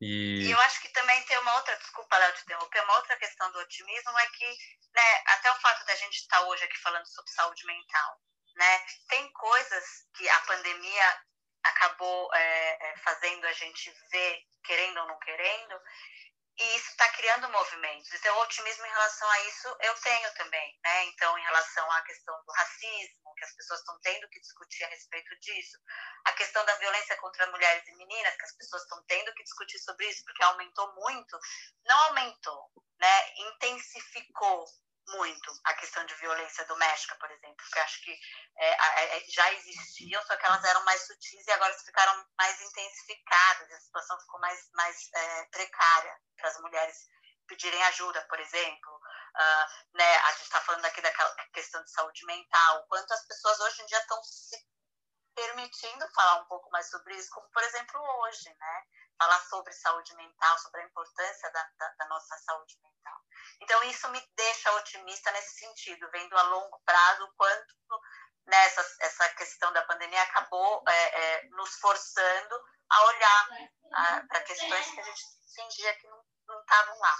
[SPEAKER 3] E... e eu acho que também tem uma outra, desculpa, Léo, te interromper, uma outra questão do otimismo é que, né, até o fato da gente estar hoje aqui falando sobre saúde mental, né, tem coisas que a pandemia acabou é, é fazendo a gente ver, querendo ou não querendo, e isso está criando movimentos. Então, otimismo em relação a isso eu tenho também, né? Então, em relação à questão do racismo, que as pessoas estão tendo que discutir a respeito disso, a questão da violência contra mulheres e meninas, que as pessoas estão tendo que discutir sobre isso, porque aumentou muito, não aumentou, né? Intensificou muito a questão de violência doméstica, por exemplo, porque acho que é, é, já existiam, só que elas eram mais sutis e agora ficaram mais intensificadas, a situação ficou mais, mais é, precária para as mulheres pedirem ajuda, por exemplo. Uh, né, a gente está falando aqui daquela questão de saúde mental, o quanto as pessoas hoje em dia estão se permitindo falar um pouco mais sobre isso, como por exemplo hoje, né? Falar sobre saúde mental, sobre a importância da, da, da nossa saúde mental. Então, isso me deixa otimista nesse sentido, vendo a longo prazo o quanto nessa né, essa questão da pandemia acabou é, é, nos forçando a olhar para questões que a gente fingia que não estavam lá.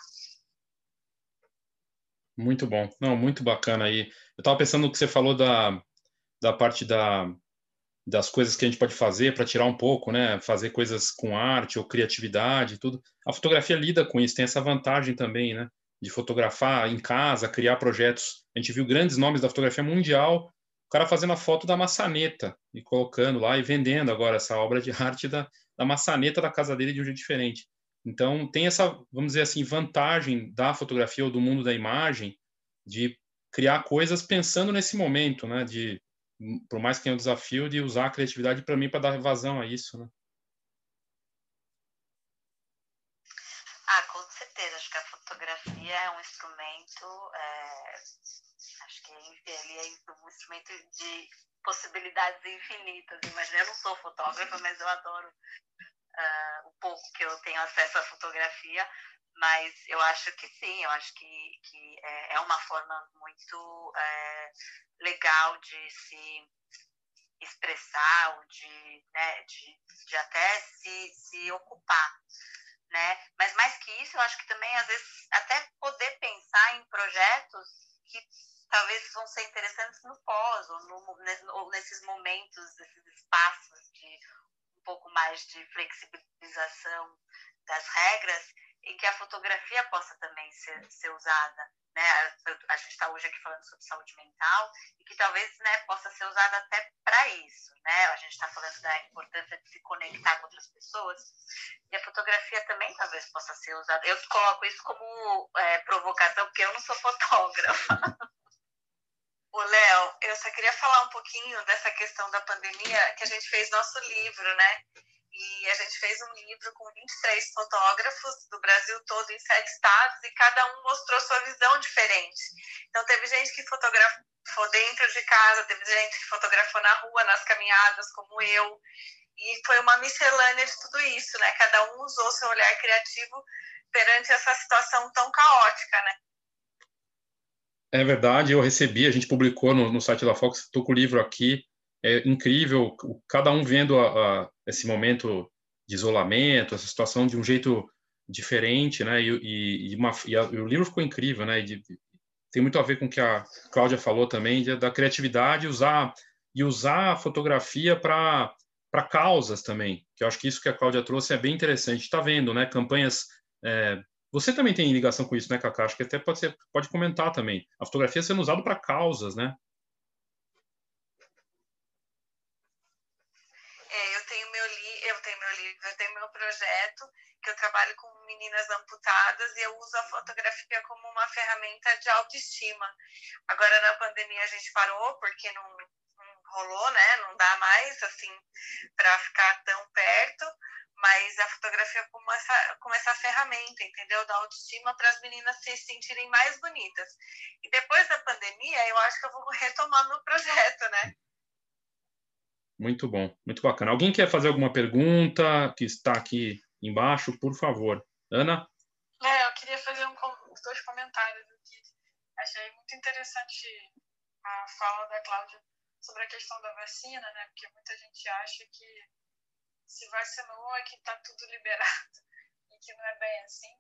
[SPEAKER 1] Muito bom. Não, muito bacana aí. Eu estava pensando no que você falou da, da parte da, das coisas que a gente pode fazer para tirar um pouco, né? Fazer coisas com arte ou criatividade, tudo. A fotografia lida com isso, tem essa vantagem também, né? De fotografar em casa, criar projetos. A gente viu grandes nomes da fotografia mundial, o cara fazendo a foto da maçaneta e colocando lá e vendendo agora essa obra de arte da, da maçaneta da casa dele de um jeito diferente. Então, tem essa, vamos dizer assim, vantagem da fotografia ou do mundo da imagem de criar coisas pensando nesse momento, né? De por mais que tenha o desafio de usar a criatividade para mim para dar vazão a isso, né?
[SPEAKER 3] Ah, com certeza. Acho que a fotografia é um instrumento, é, acho que ele é um instrumento de possibilidades infinitas. Imagina, eu não sou fotógrafa, mas eu adoro uh, o pouco que eu tenho acesso à fotografia. Mas eu acho que sim, eu acho que, que é, é uma forma muito é, legal de se expressar, ou de, né, de, de até se, se ocupar. Né? Mas mais que isso, eu acho que também, às vezes, até poder pensar em projetos que talvez vão ser interessantes no pós, ou, no, ou nesses momentos, nesses espaços de um pouco mais de flexibilização das regras, em que a fotografia possa também ser, ser usada. Né? A gente está hoje aqui falando sobre saúde mental e que talvez né, possa ser usada até para isso. Né? A gente está falando da importância de se conectar com outras pessoas e a fotografia também talvez possa ser usada. Eu coloco isso como é, provocação porque eu não sou fotógrafa.
[SPEAKER 6] O Léo, eu só queria falar um pouquinho dessa questão da pandemia que a gente fez nosso livro, né? E a gente fez um livro com 23 fotógrafos do Brasil todo, em sete estados, e cada um mostrou sua visão diferente. Então, teve gente que fotografou dentro de casa, teve gente que fotografou na rua, nas caminhadas, como eu. E foi uma miscelânea de tudo isso, né? Cada um usou seu olhar criativo perante essa situação tão caótica, né?
[SPEAKER 1] É verdade, eu recebi, a gente publicou no, no site da Fox, estou com o livro aqui, é incrível, cada um vendo a, a, esse momento de isolamento, essa situação de um jeito diferente, né? E, e, uma, e, a, e o livro ficou incrível, né? De, tem muito a ver com o que a Cláudia falou também, de, da criatividade usar e usar a fotografia para para causas também, que eu acho que isso que a Cláudia trouxe é bem interessante. Está vendo, né? Campanhas. É, você também tem ligação com isso, né, Cacá? Acho que até pode ser, pode comentar também. A fotografia sendo usada para causas, né?
[SPEAKER 3] Projeto que eu trabalho com meninas amputadas e eu uso a fotografia como uma ferramenta de autoestima. Agora na pandemia a gente parou porque não, não rolou, né? Não dá mais assim para ficar tão perto, mas a fotografia como essa, como essa ferramenta, entendeu? Da autoestima para as meninas se sentirem mais bonitas. E depois da pandemia, eu acho que eu vou retomar meu projeto, né?
[SPEAKER 1] Muito bom, muito bacana. Alguém quer fazer alguma pergunta que está aqui embaixo, por favor? Ana?
[SPEAKER 5] É, eu queria fazer um, dois comentários aqui. Achei muito interessante a fala da Cláudia sobre a questão da vacina, né? Porque muita gente acha que se vacinou é que está tudo liberado e que não é bem assim.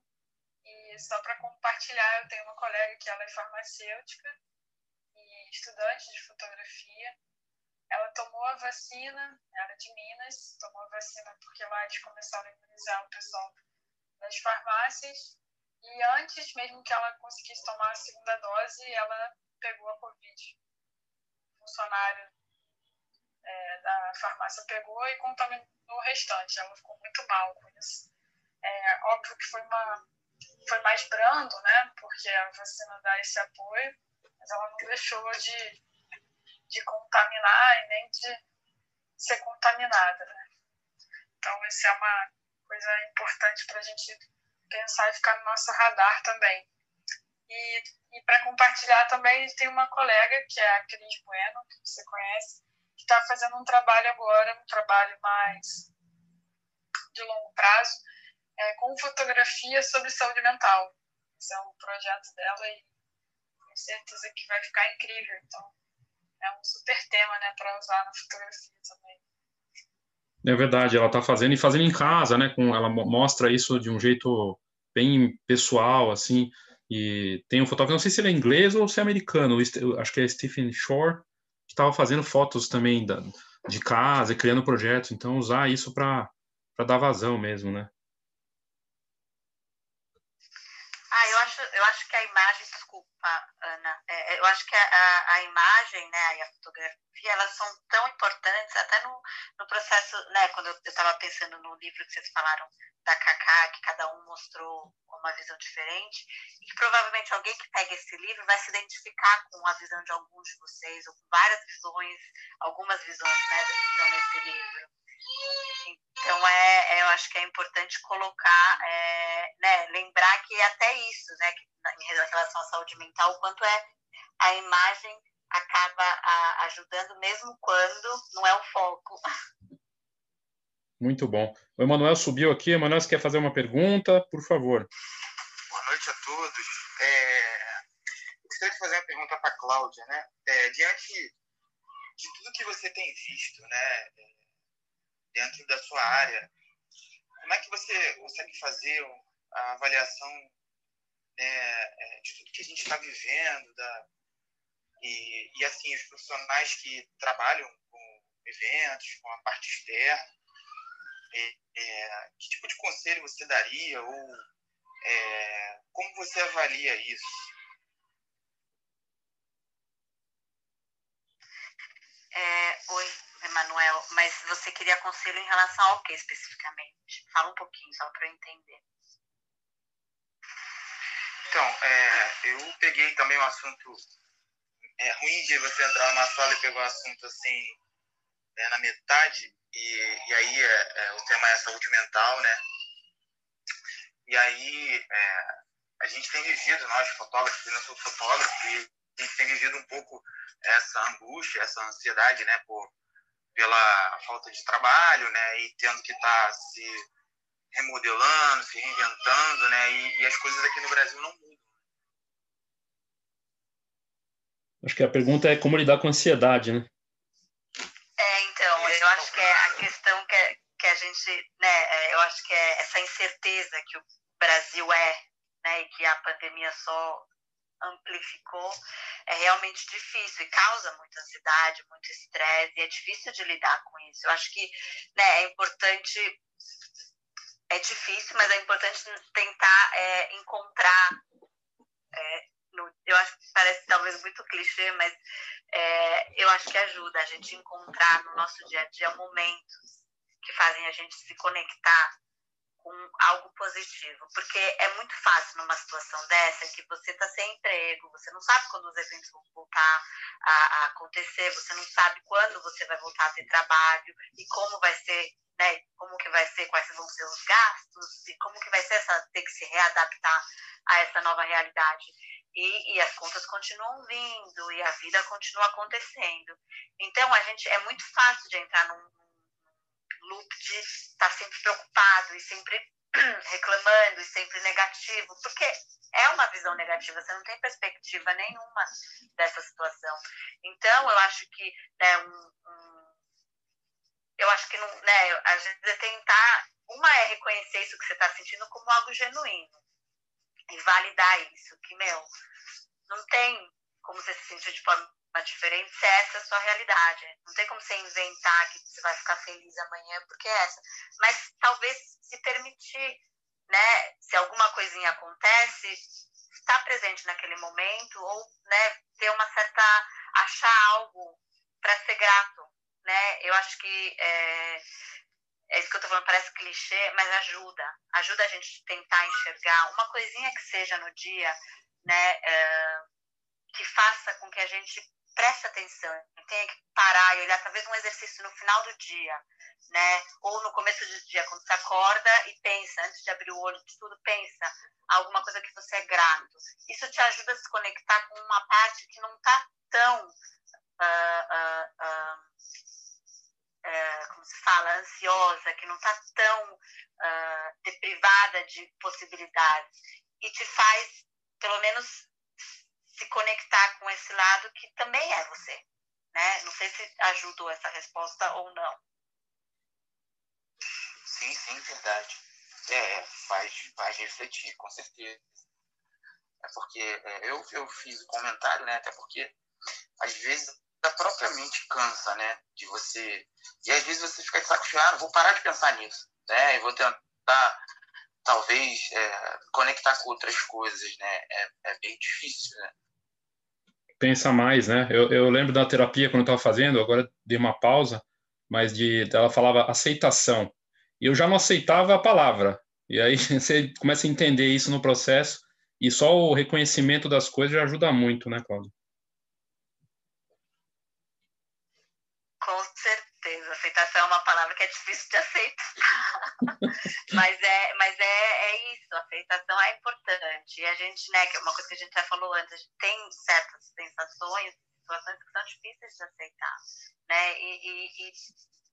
[SPEAKER 5] E só para compartilhar, eu tenho uma colega que ela é farmacêutica e estudante de fotografia. Ela tomou a vacina, ela é de Minas, tomou a vacina porque lá eles começaram a imunizar o pessoal das farmácias. E antes mesmo que ela conseguisse tomar a segunda dose, ela pegou a Covid. O funcionário é, da farmácia pegou e contaminou o restante. Ela ficou muito mal com isso. É, óbvio que foi, uma, foi mais brando, né? Porque a vacina dá esse apoio, mas ela não deixou de, de contaminar e nem de ser contaminada, né? Então, isso é uma coisa importante para a gente pensar e ficar no nosso radar também. E, e para compartilhar também, tem uma colega, que é a Cris Bueno, que você conhece, que está fazendo um trabalho agora, um trabalho mais de longo prazo, é, com fotografia sobre saúde mental. Esse é o projeto dela e tenho certeza que vai ficar incrível. Então, é um super tema né, para usar na fotografia também.
[SPEAKER 1] É verdade, ela está fazendo e fazendo em casa, né? Com, ela mostra isso de um jeito bem pessoal, assim. E tem um fotógrafo, não sei se ele é inglês ou se é americano, acho que é Stephen Shore, que estava fazendo fotos também da, de casa, criando projetos. Então, usar isso para dar vazão mesmo, né?
[SPEAKER 3] Ah, eu acho, eu acho que a imagem, Ana, é, é eu acho que a, a imagem né, e a fotografia, elas são tão importantes, até no, no processo, né, quando eu estava pensando no livro que vocês falaram da Cacá, que cada um mostrou uma visão diferente, e que provavelmente alguém que pega esse livro vai se identificar com a visão de alguns de vocês, ou com várias visões, algumas visões né, que estão nesse livro. Então, é, é, eu acho que é importante colocar, é, né, lembrar que até isso, né, que, em relação à saúde mental, o quanto é a imagem acaba a, ajudando, mesmo quando não é o foco.
[SPEAKER 1] Muito bom. O Emanuel subiu aqui. Emanuel, você quer fazer uma pergunta? Por favor.
[SPEAKER 7] Boa noite a todos. É... Eu gostaria de fazer uma pergunta para a Cláudia. Né? É, diante de tudo que você tem visto né, dentro da sua área, como é que você consegue fazer a avaliação né, é, de tudo que a gente está vivendo da, e, e, assim, os profissionais que trabalham com eventos, com a parte externa, é, é, que tipo de conselho você daria ou é, como você avalia isso?
[SPEAKER 3] É, oi, Emanuel, mas você queria conselho em relação ao que especificamente? Fala um pouquinho, só para eu entender.
[SPEAKER 7] Então, é, eu peguei também um assunto. É ruim de você entrar numa sala e pegar um assunto assim, né, na metade, e, e aí é, é, o tema é saúde mental, né? E aí é, a gente tem vivido, nós fotógrafos, eu não sou fotógrafo, e a gente tem vivido um pouco essa angústia, essa ansiedade, né, por, pela falta de trabalho, né, e tendo que estar tá se remodelando, se reinventando, né, e, e as coisas aqui no Brasil não mudam.
[SPEAKER 1] Acho que a pergunta é como lidar com a ansiedade, né?
[SPEAKER 3] É, então, eu acho que é a questão que, é, que a gente, né, é, eu acho que é essa incerteza que o Brasil é, né, e que a pandemia só amplificou, é realmente difícil e causa muita ansiedade, muito estresse, e é difícil de lidar com isso. Eu acho que né, é importante, é difícil, mas é importante tentar é, encontrar é, no, eu acho que parece talvez muito clichê, mas é, eu acho que ajuda a gente encontrar no nosso dia a dia momentos que fazem a gente se conectar com algo positivo, porque é muito fácil numa situação dessa que você está sem emprego, você não sabe quando os eventos vão voltar a, a, acontecer, você não sabe quando você vai voltar a ter trabalho e como vai ser, né, como que vai ser, quais vão ser os gastos e como que vai ser essa ter que se readaptar a essa nova realidade. E, e, as contas continuam vindo e a vida continua acontecendo. Então a gente é muito fácil de entrar num loop de estar sempre preocupado e sempre reclamando e sempre negativo, porque é uma visão negativa, você não tem perspectiva nenhuma dessa situação. Então, eu acho que né, um, um, eu acho que não, né, a gente é tentar, uma é reconhecer isso que você está sentindo como algo genuíno e validar isso, que meu, não tem como você se sentir de forma diferente se essa é a sua realidade. Não tem como você inventar que você vai ficar feliz amanhã porque é essa. Mas talvez se permitir, né? Se alguma coisinha acontece, estar presente naquele momento ou, né? Ter uma certa achar algo para ser grato, né? Eu acho que é, é isso que eu tô falando, parece clichê, mas ajuda. Ajuda a gente tentar enxergar uma coisinha que seja no dia, né? É, que faça com que a gente preste atenção, tenha que parar e olhar talvez um exercício no final do dia, né? Ou no começo do dia, quando você acorda e pensa, antes de abrir o olho de tudo, pensa alguma coisa que você é grato. Isso te ajuda a se conectar com uma parte que não está tão, uh, uh, uh, como se fala, ansiosa, que não está tão deprivada de possibilidades e te faz, pelo menos, se conectar com esse lado que também é você. Né? Não sei se ajudou essa resposta ou não.
[SPEAKER 7] Sim, sim, verdade. É, faz, faz refletir, com certeza. É porque é, eu, eu fiz o comentário, né? Até porque às vezes a própria mente cansa, né? De você. E às vezes você fica de saco cheio, ah, vou parar de pensar nisso, né? E vou tentar, talvez, é, conectar com outras coisas, né? É, é bem difícil, né?
[SPEAKER 1] pensa mais, né? Eu, eu lembro da terapia quando eu estava fazendo, agora dei uma pausa, mas de ela falava aceitação. E eu já não aceitava a palavra. E aí você começa a entender isso no processo e só o reconhecimento das coisas já ajuda muito, né, Cláudia?
[SPEAKER 3] Com certeza, aceitação é uma palavra que é difícil de aceitar. mas é, mas é, é isso, aceitação é importante. E a gente, né, que é uma coisa que a gente já falou antes, a tem certas sensações, situações que são difíceis de aceitar, né? E, e, e,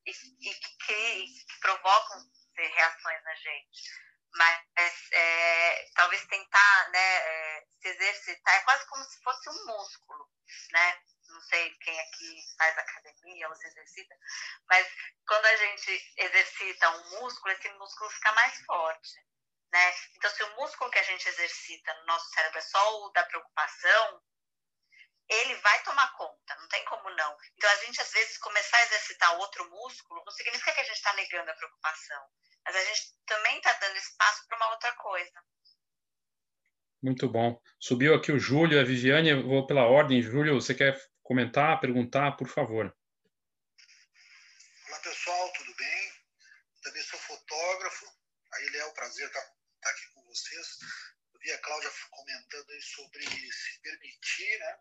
[SPEAKER 3] e, e que, que, provocam reações na gente. Mas é, talvez tentar né, é, se exercitar é quase como se fosse um músculo, né? Não sei quem aqui faz academia ou se exercita, mas quando a gente exercita um músculo, esse músculo fica mais forte. Né? Então, se o músculo que a gente exercita no nosso cérebro é só o da preocupação, ele vai tomar conta, não tem como não. Então, a gente, às vezes, começar a exercitar outro músculo não significa que a gente está negando a preocupação, mas a gente também está dando espaço para uma outra coisa.
[SPEAKER 1] Muito bom. Subiu aqui o Júlio, a Viviane, vou pela ordem. Júlio, você quer comentar, perguntar, por favor.
[SPEAKER 8] Olá pessoal, tudo bem? Também sou fotógrafo. Aí, Léo, é prazer estar, estar aqui com vocês. Eu vi a Cláudia comentando aí sobre se permitir, né?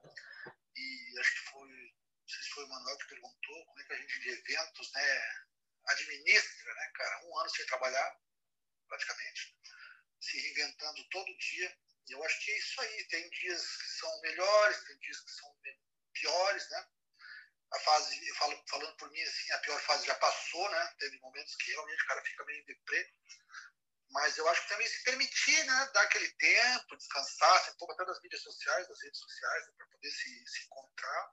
[SPEAKER 8] E a gente foi, não sei se foi o Manuel que perguntou, como é que a gente de eventos, né, administra, né, cara? Um ano sem trabalhar, praticamente, se reinventando todo dia. E eu acho que é isso aí. Tem dias que são melhores, tem dias que são piores, né? A fase, eu falo, falando por mim, assim, a pior fase já passou, né? Teve momentos que realmente o cara fica meio deprê. Mas eu acho que também se permitir, né? Dar aquele tempo, descansar, assim, um pouco até das mídias sociais, das redes sociais, né, para poder se, se encontrar.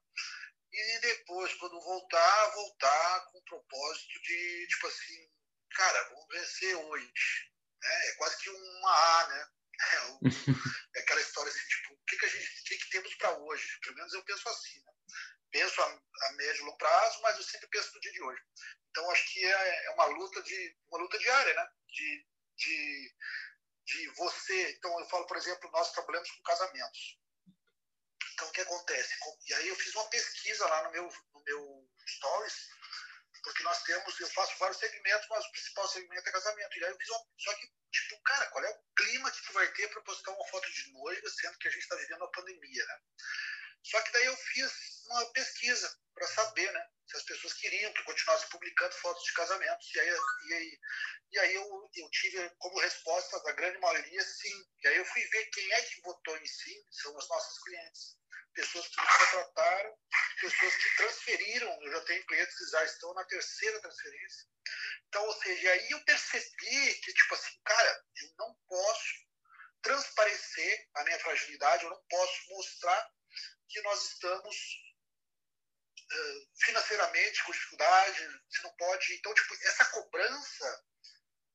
[SPEAKER 8] E depois, quando voltar, voltar com o propósito de, tipo assim, cara, vamos vencer hoje. Né? É quase que uma A, né? É, o, é, aquela história assim, tipo, que, que a gente que, que temos para hoje? Pelo menos eu penso assim, né? Penso a, a médio e longo prazo, mas eu sempre penso no dia de hoje. Então acho que é, é uma luta de uma luta diária, né? De, de, de você. Então eu falo, por exemplo, nós trabalhamos com casamentos. Então o que acontece? E aí eu fiz uma pesquisa lá no meu no meu stories porque nós temos, eu faço vários segmentos, mas o principal segmento é casamento. E aí eu fiz uma, só que, tipo, cara, qual é o clima que tu vai ter para postar uma foto de noiva, sendo que a gente está vivendo a pandemia, né? Só que daí eu fiz uma pesquisa para saber, né, se as pessoas queriam que eu continuasse publicando fotos de casamentos. E aí, e aí, e aí eu, eu tive como resposta da grande maioria sim. E aí eu fui ver quem é que votou em sim, são os nossos clientes pessoas que nos contrataram, pessoas que transferiram. Eu já tenho clientes que já estão na terceira transferência. Então, ou seja, aí eu percebi que, tipo assim, cara, eu não posso transparecer a minha fragilidade, eu não posso mostrar que nós estamos uh, financeiramente com dificuldade, você não pode. Então, tipo, essa cobrança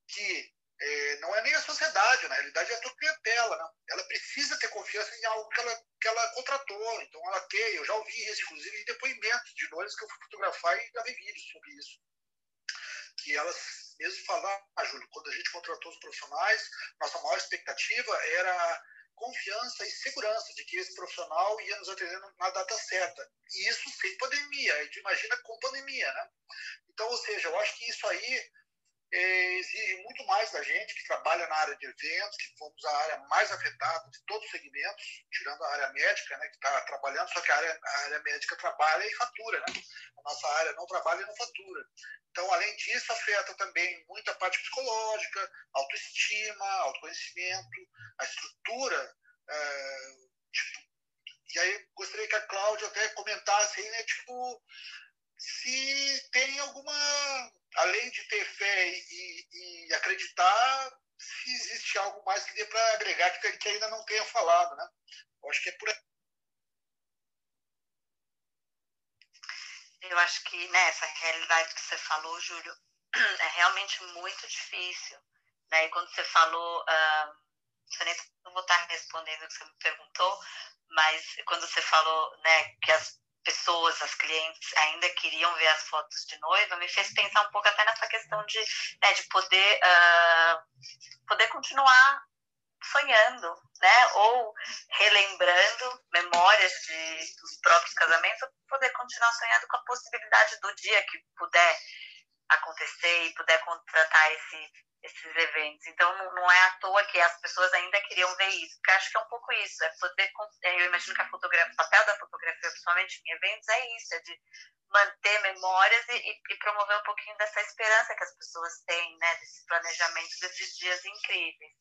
[SPEAKER 8] que é, não é nem a sociedade, na realidade é a tua clientela. Né? Ela precisa ter confiança em algo que ela, que ela contratou. Então, ela tem. Eu já ouvi isso, inclusive, em depoimentos de noivas que eu fui fotografar e gravei vídeos sobre isso. Que elas mesmo falaram, ah, Júlio, quando a gente contratou os profissionais, nossa maior expectativa era confiança e segurança de que esse profissional ia nos atender na data certa. E isso sem pandemia. A gente imagina com pandemia, né? Então, ou seja, eu acho que isso aí é, exige muito mais da gente que trabalha na área de eventos, que fomos a área mais afetada de todos os segmentos, tirando a área médica, né, que está trabalhando, só que a área, a área médica trabalha e fatura, né? A nossa área não trabalha e não fatura. Então, além disso, afeta também muita parte psicológica, autoestima, autoconhecimento, a estrutura. É, tipo, e aí, gostaria que a Cláudia até comentasse aí, né, tipo, se tem alguma além de ter fé e, e acreditar, se existe algo mais que dê para agregar que, que ainda não tenha falado, né? Eu acho que é por aí.
[SPEAKER 3] Eu acho que né, realidade que você falou, Júlio, é realmente muito difícil. Né? E quando você falou, uh, eu nem não vou estar respondendo o que você me perguntou, mas quando você falou né, que as pessoas, as clientes ainda queriam ver as fotos de noiva, me fez pensar um pouco até nessa questão de, né, de poder, uh, poder continuar sonhando, né? Ou relembrando memórias de, dos próprios casamentos, poder continuar sonhando com a possibilidade do dia que puder acontecer e puder contratar esse esses eventos. Então, não, não, é à toa que as pessoas ainda queriam ver isso, porque acho que é um pouco isso, é poder, é, eu imagino que a fotografia, o papel da fotografia, principalmente em eventos, é isso, é de manter memórias e, e, e, promover um pouquinho dessa esperança que as pessoas têm, né, desse planejamento desses dias incríveis.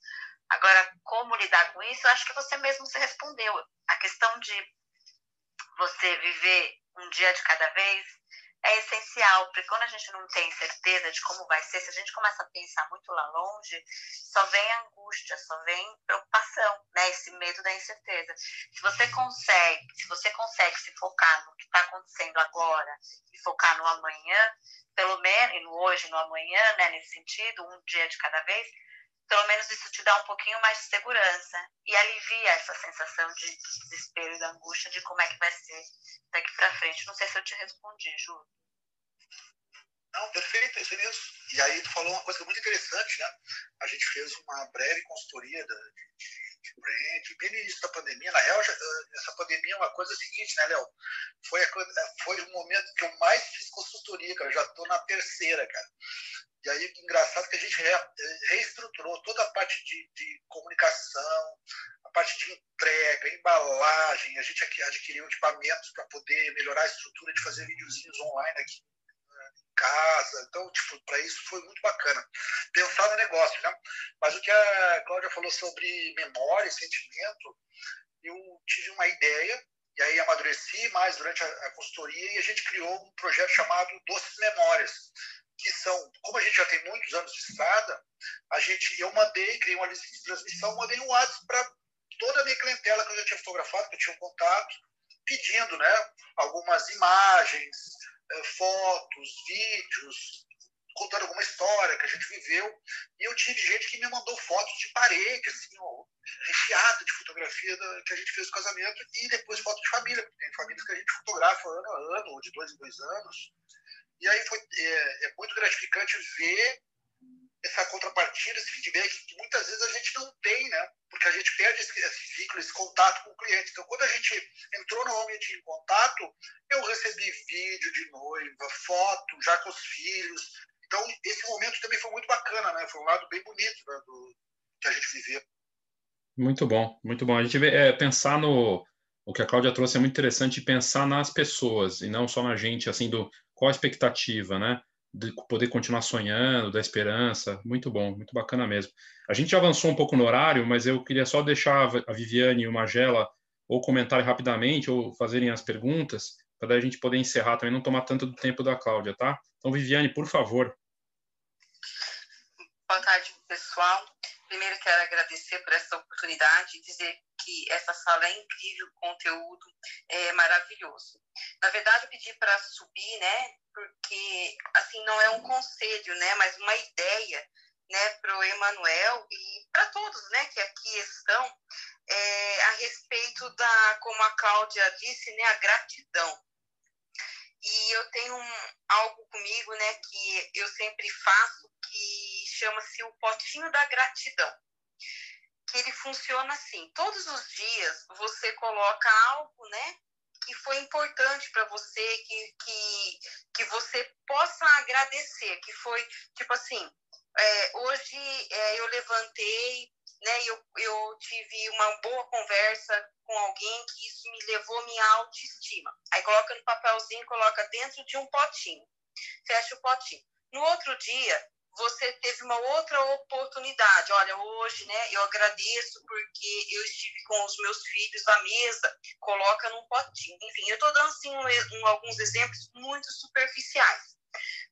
[SPEAKER 3] Agora, como lidar com isso? Acho que você mesmo se respondeu. A questão de você viver um dia de cada vez, é essencial, porque quando a gente não tem certeza de como vai ser, se a gente começa a pensar muito lá longe, só vem angústia, só vem preocupação, né? Esse medo da incerteza. Se você consegue, se você consegue se focar no que está acontecendo agora e focar no amanhã, pelo menos, no hoje, no amanhã, né? Nesse sentido, um dia de cada vez, pelo menos isso te dá um pouquinho mais de segurança e alivia essa sensação de desespero e da angústia de como é que vai ser daqui para frente. Não sei se eu te respondi, Ju.
[SPEAKER 8] Não, perfeito, é isso. E aí tu falou uma coisa muito interessante, né? A gente fez uma breve consultoria de, de, brand, bem no início da pandemia. Na real, já, eh, essa pandemia é uma coisa seguinte, né, Léo? Foi, foi o momento que eu mais fiz consultoria, cara. Eu já tô na terceira, cara. E aí, engraçado que a gente reestruturou toda a parte de, de comunicação, a parte de entrega, embalagem. A gente adquiriu equipamentos para poder melhorar a estrutura de fazer videozinhos online aqui né, em casa. Então, tipo, para isso foi muito bacana. Pensar no negócio, né? Mas o que a Cláudia falou sobre memória e sentimento, eu tive uma ideia e aí amadureci mais durante a, a consultoria e a gente criou um projeto chamado Doces Memórias que são, como a gente já tem muitos anos de estrada, a gente, eu mandei, criei uma lista de transmissão, mandei um WhatsApp para toda a minha clientela que eu já tinha fotografado, que eu tinha um contato, pedindo né, algumas imagens, eh, fotos, vídeos, contando alguma história que a gente viveu. E eu tive gente que me mandou fotos de parede, assim, ó, recheada de fotografia da, que a gente fez no casamento, e depois fotos de família, porque tem famílias que a gente fotografa ano a ano, ou de dois em dois anos. E aí foi, é, é muito gratificante ver essa contrapartida, esse feedback que muitas vezes a gente não tem, né? Porque a gente perde esse, esse vínculo, esse contato com o cliente. Então, quando a gente entrou normalmente em contato, eu recebi vídeo de noiva, foto, já com os filhos. Então, esse momento também foi muito bacana, né? Foi um lado bem bonito né, do que a gente viveu.
[SPEAKER 1] Muito bom, muito bom. A gente vê, é, pensar no o que a Cláudia trouxe é muito interessante pensar nas pessoas e não só na gente, assim, do qual a expectativa, né? de poder continuar sonhando, da esperança. Muito bom, muito bacana mesmo. A gente avançou um pouco no horário, mas eu queria só deixar a Viviane e o Magela ou comentarem rapidamente ou fazerem as perguntas, para a gente poder encerrar também, não tomar tanto do tempo da Cláudia, tá? Então, Viviane, por favor.
[SPEAKER 2] Boa tarde, pessoal. Primeiro quero agradecer por essa oportunidade e dizer que essa sala é incrível, o conteúdo é maravilhoso. Na verdade, eu pedi para subir, né, porque assim não é um conselho, né, mas uma ideia, né, para o Emanuel e para todos, né, que aqui estão, é, a respeito da, como a Cláudia disse, né, a gratidão. E eu tenho um, algo comigo, né, que eu sempre faço, que chama-se o potinho da gratidão que ele funciona assim. Todos os dias você coloca algo, né, que foi importante para você, que, que, que você possa agradecer, que foi, tipo assim, é, hoje é, eu levantei, né, eu, eu tive uma boa conversa com alguém que isso me levou minha autoestima. Aí coloca no papelzinho, coloca dentro de um potinho, fecha o potinho. No outro dia, você teve uma outra oportunidade. Olha, hoje, né, eu agradeço porque eu estive com os meus filhos à mesa, coloca num potinho. Enfim, eu estou dando assim, um, um, alguns exemplos muito superficiais.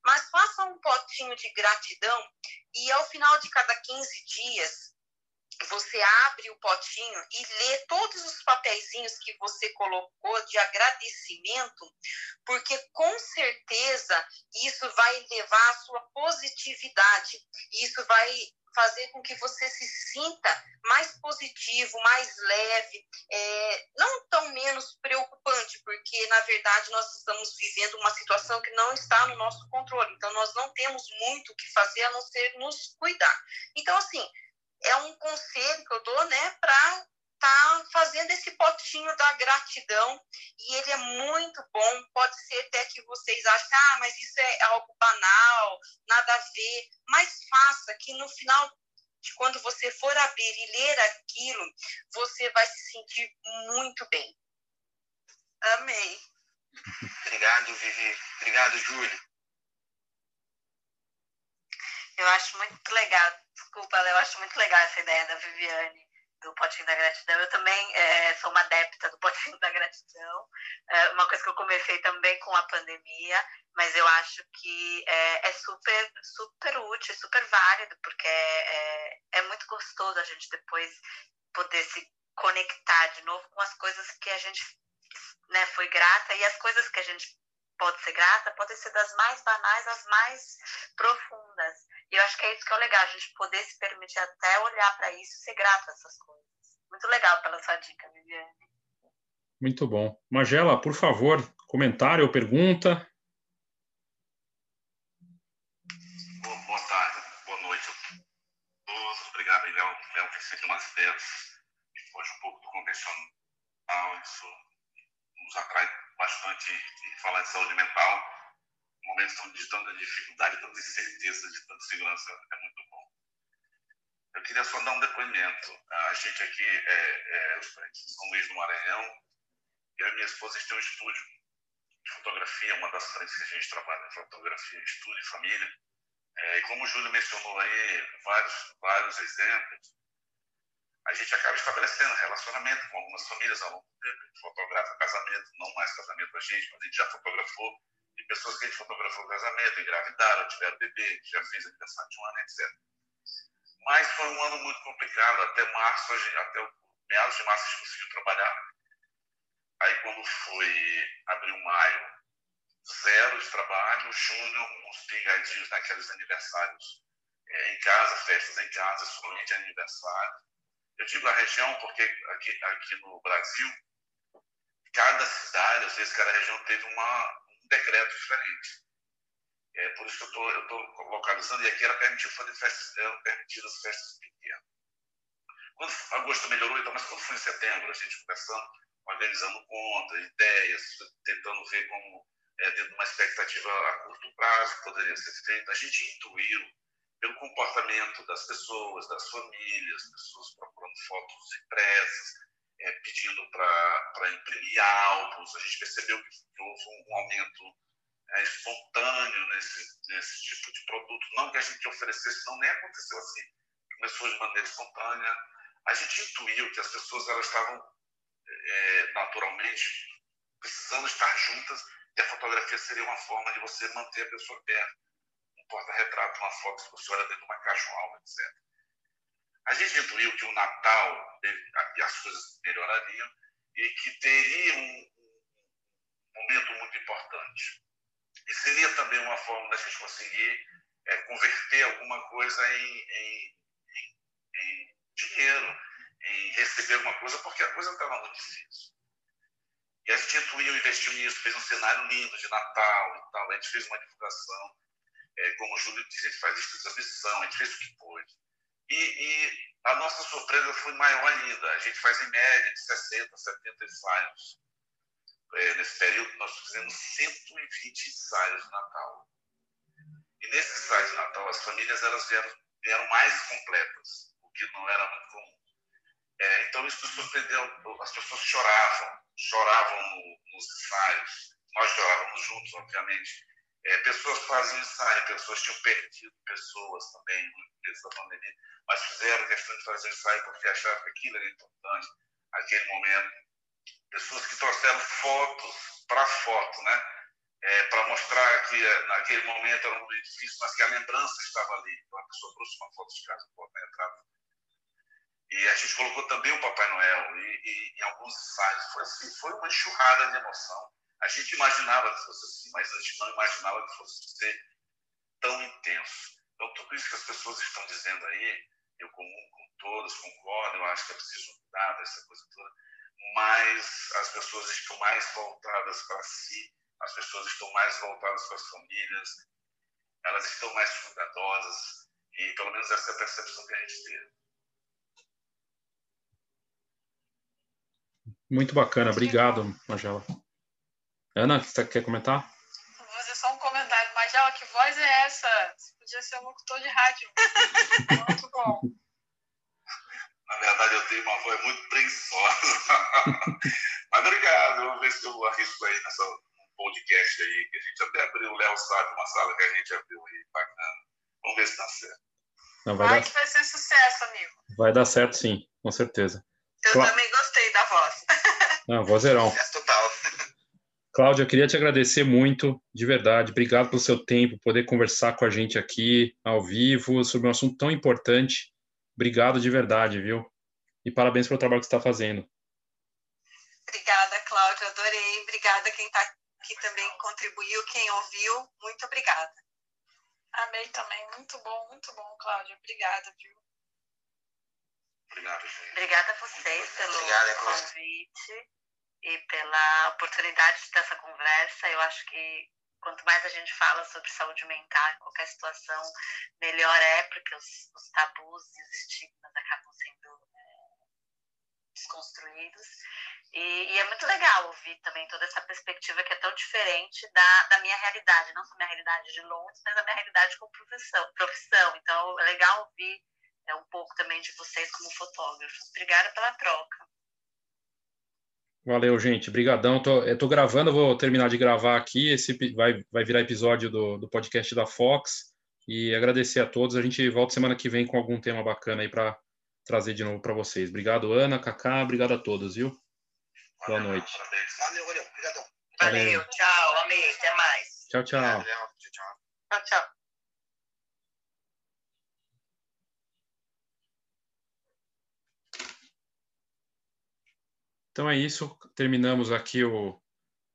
[SPEAKER 2] Mas faça um potinho de gratidão e ao final de cada 15 dias, você abre o potinho e lê todos os papeizinhos que você colocou de agradecimento, porque com certeza isso vai levar a sua positividade. Isso vai fazer com que você se sinta mais positivo, mais leve, é, não tão menos preocupante, porque na verdade nós estamos vivendo uma situação que não está no nosso controle. Então nós não temos muito o que fazer a não ser nos cuidar. Então assim, um conselho que eu dou, né, para tá fazendo esse potinho da gratidão e ele é muito bom. Pode ser até que vocês achem, ah, mas isso é algo banal, nada a ver. Mas faça que no final de quando você for abrir e ler aquilo, você vai se sentir muito bem. Amei.
[SPEAKER 7] Obrigado, Vivi. Obrigado, Júlio.
[SPEAKER 3] Eu acho muito legal, desculpa, eu acho muito legal essa ideia da Viviane do Potinho da Gratidão. Eu também é, sou uma adepta do Potinho da Gratidão, é uma coisa que eu comecei também com a pandemia, mas eu acho que é, é super, super útil, super válido, porque é, é, muito gostoso a gente depois poder se conectar de novo com as coisas que a gente né, foi grata e as coisas que a gente pode ser grata podem ser das mais banais às mais profundas. E eu acho que é isso que é o legal, a gente poder se permitir até olhar para isso e ser grato a essas coisas. Muito legal pela sua dica, Viviane.
[SPEAKER 1] Muito bom. Magela, por favor, comentário ou pergunta?
[SPEAKER 9] Boa, boa tarde, boa noite a todos. Obrigado, Léo. Léo fez sempre umas ideias que foge um pouco do convencional. Isso nos atrai bastante falar de saúde mental momentos de tanta dificuldade, tanta incerteza, de tanta segurança, é muito bom. Eu queria só dar um depoimento. A gente aqui é, é São Luís do Maranhão, eu e minha esposa têm um estúdio de fotografia, uma das frentes que a gente trabalha, fotografia, estúdio família. É, e como o Júlio mencionou aí vários, vários exemplos, a gente acaba estabelecendo relacionamento com algumas famílias ao longo do tempo. A gente fotografa casamento, não mais casamento a gente, mas a gente já fotografou de pessoas que a gente fotografou casamento, engravidaram, tiveram bebê, já fez aniversário de um ano, etc. Mas foi um ano muito complicado, até março, até meados de março a gente conseguiu trabalhar. Aí quando foi abril, maio, zero de trabalho, junho, uns pingadinhos naqueles aniversários é, em casa, festas em casa, somente aniversário. Eu digo a região porque aqui, aqui no Brasil, cada cidade, às vezes cada região teve uma, decreto diferente. É, por isso que eu estou localizando, e aqui era permitido fazer festas, eram permitidas festas pequenas. Quando agosto melhorou, então, mas quando foi em setembro, a gente conversando, organizando contas, ideias, tentando ver como, é, de uma expectativa a curto prazo, poderia ser feito, a gente intuiu pelo comportamento das pessoas, das famílias, pessoas procurando fotos impressas, é, pedindo para imprimir álbuns. A gente percebeu que, houve um aumento é, espontâneo nesse, nesse tipo de produto. Não que a gente oferecesse, não nem aconteceu assim. Começou de maneira espontânea. A gente intuiu que as pessoas elas estavam é, naturalmente precisando estar juntas e a fotografia seria uma forma de você manter a pessoa perto porta-retrato, uma foto olha dentro de uma um álbum, etc. A gente intuiu que o Natal e as coisas melhorariam e que teria um, momento muito importante. E seria também uma forma da gente conseguir é, converter alguma coisa em, em, em, em, dinheiro, em receber alguma coisa, porque a coisa estava muito difícil. E a gente intuiu, investiu nisso, fez um cenário lindo de Natal e tal. A gente fez uma divulgação é, como o Júlio disse, a gente faz isso missão, a gente fez o que pôde. E, e, a nossa surpresa foi maior ainda. A gente faz em média de 60, 70 ensaios. É, nesse período, nós fizemos 120 ensaios de Natal. E nesses ensaios de Natal, as famílias elas vieram, vieram mais completas, o que não era muito comum. É, então, isso surpreendeu. As pessoas choravam, choravam no, nos ensaios. Nós chorávamos juntos, obviamente é, pessoas faziam ensaio, pessoas tinham perdido pessoas também mas fizeram questão de fazer ensaio porque achavam que aquilo era importante, aquele momento. Pessoas que trouxeram fotos para foto, né? É, para mostrar que é, naquele momento era um momento difícil, mas que a lembrança estava ali. Então a pessoa trouxe uma foto de casa, porta-retrato. E a gente colocou também o Papai Noel e, e, em alguns ensaios. Foi assim, foi uma enxurrada de emoção. A gente imaginava que fosse assim, mas a gente não imaginava que fosse ser tão intenso. Então, tudo isso que as pessoas estão dizendo aí, eu comungo com todas, concordo, eu acho que é preciso mudar dessa coisa toda, mas as pessoas estão mais voltadas para si, as pessoas estão mais voltadas para as famílias, elas estão mais cuidadosas, e pelo menos essa é a percepção que a gente teve.
[SPEAKER 1] Muito bacana, obrigado, Magela. Ana, você quer comentar?
[SPEAKER 5] Vou fazer só um comentário. Magela, que voz é essa? Você podia ser um locutor de rádio. muito bom.
[SPEAKER 9] Na verdade, eu tenho uma voz muito preguiçosa. Mas obrigado. Vamos ver se eu arrisco aí nessa podcast aí, que a gente até abriu. O Léo sabe uma sala que a gente abriu aí, bacana. Vamos ver se dá certo.
[SPEAKER 5] Não, vai, vai dar... que vai ser sucesso, amigo.
[SPEAKER 1] Vai dar certo, sim, com certeza.
[SPEAKER 3] Eu Cla... também gostei da voz.
[SPEAKER 1] Não, vozerão.
[SPEAKER 7] Sucesso total.
[SPEAKER 1] Cláudia, eu queria te agradecer muito, de verdade. Obrigado pelo seu tempo, poder conversar com a gente aqui ao vivo sobre um assunto tão importante. Obrigado de verdade, viu? E parabéns pelo trabalho que você está fazendo.
[SPEAKER 3] Obrigada, Cláudia, adorei. Obrigada quem está aqui também contribuiu, quem ouviu. Muito obrigada.
[SPEAKER 5] Amei também. Muito bom, muito bom, Cláudia. Obrigada, viu?
[SPEAKER 9] Obrigado, gente.
[SPEAKER 3] Obrigada a vocês pelo Obrigada, convite e pela oportunidade dessa conversa. Eu acho que quanto mais a gente fala sobre saúde mental em qualquer situação, melhor é, porque os, os tabus e os estigmas acabam sendo é, desconstruídos. E, e, é muito legal ouvir também toda essa perspectiva que é tão diferente da, da minha realidade, não só minha realidade de Londres, mas a minha realidade como profissão. profissão. Então é legal ouvir é, um pouco também de vocês como fotógrafos. Obrigada pela troca.
[SPEAKER 1] Valeu, gente. Obrigadão. Tô, eu tô gravando, vou terminar de gravar aqui. Esse vai, vai virar episódio do, do podcast da Fox. E agradecer a todos. A gente volta semana que vem com algum tema bacana aí para trazer de novo para vocês. Obrigado, Ana, Cacá. Obrigado a todos, viu? Boa noite.
[SPEAKER 7] Valeu, valeu. Obrigadão.
[SPEAKER 3] Valeu. Tchau, amei. Até mais.
[SPEAKER 1] Tchau, tchau.
[SPEAKER 7] Tchau, tchau.
[SPEAKER 3] Tchau, tchau.
[SPEAKER 1] Então é isso, terminamos aqui o,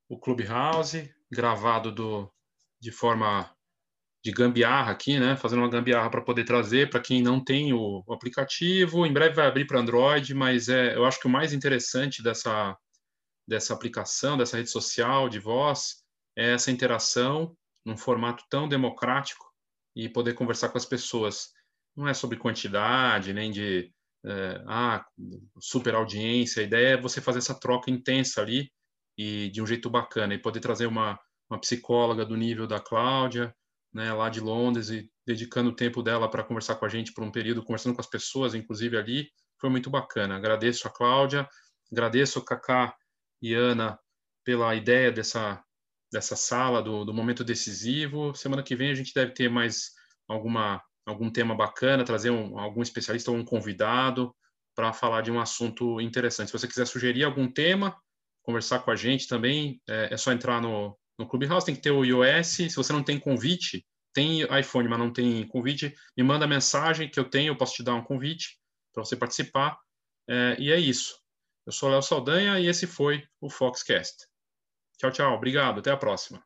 [SPEAKER 1] o Clubhouse, gravado do, de forma de gambiarra aqui, né? Fazendo uma gambiarra para poder trazer para quem não tem o, o, aplicativo. Em breve vai abrir para Android, mas é, eu acho que o mais interessante dessa, dessa aplicação, dessa rede social de voz, é essa interação num formato tão democrático e poder conversar com as pessoas. Não é sobre quantidade, nem de é, ah, super audiência. A ideia é você fazer essa troca intensa ali e de um jeito bacana e poder trazer uma, uma psicóloga do nível da Cláudia, né, lá de Londres e dedicando o tempo dela para conversar com a gente por um período, conversando com as pessoas, inclusive ali, foi muito bacana. Agradeço a Cláudia, agradeço a Cacá e Ana pela ideia dessa dessa sala do, do momento decisivo. Semana que vem a gente deve ter mais alguma algum tema bacana, trazer um, algum especialista ou um convidado para falar de um assunto interessante. Se você quiser sugerir algum tema, conversar com a gente também, é, é só entrar no, no Clubhouse, tem que ter o iOS. Se você não tem convite, tem iPhone, mas não tem convite, me manda mensagem que eu tenho, eu posso te dar um convite para você participar. É, e é isso. Eu sou Léo Saldanha e esse foi o Foxcast. Tchau, tchau. Obrigado. Até a próxima.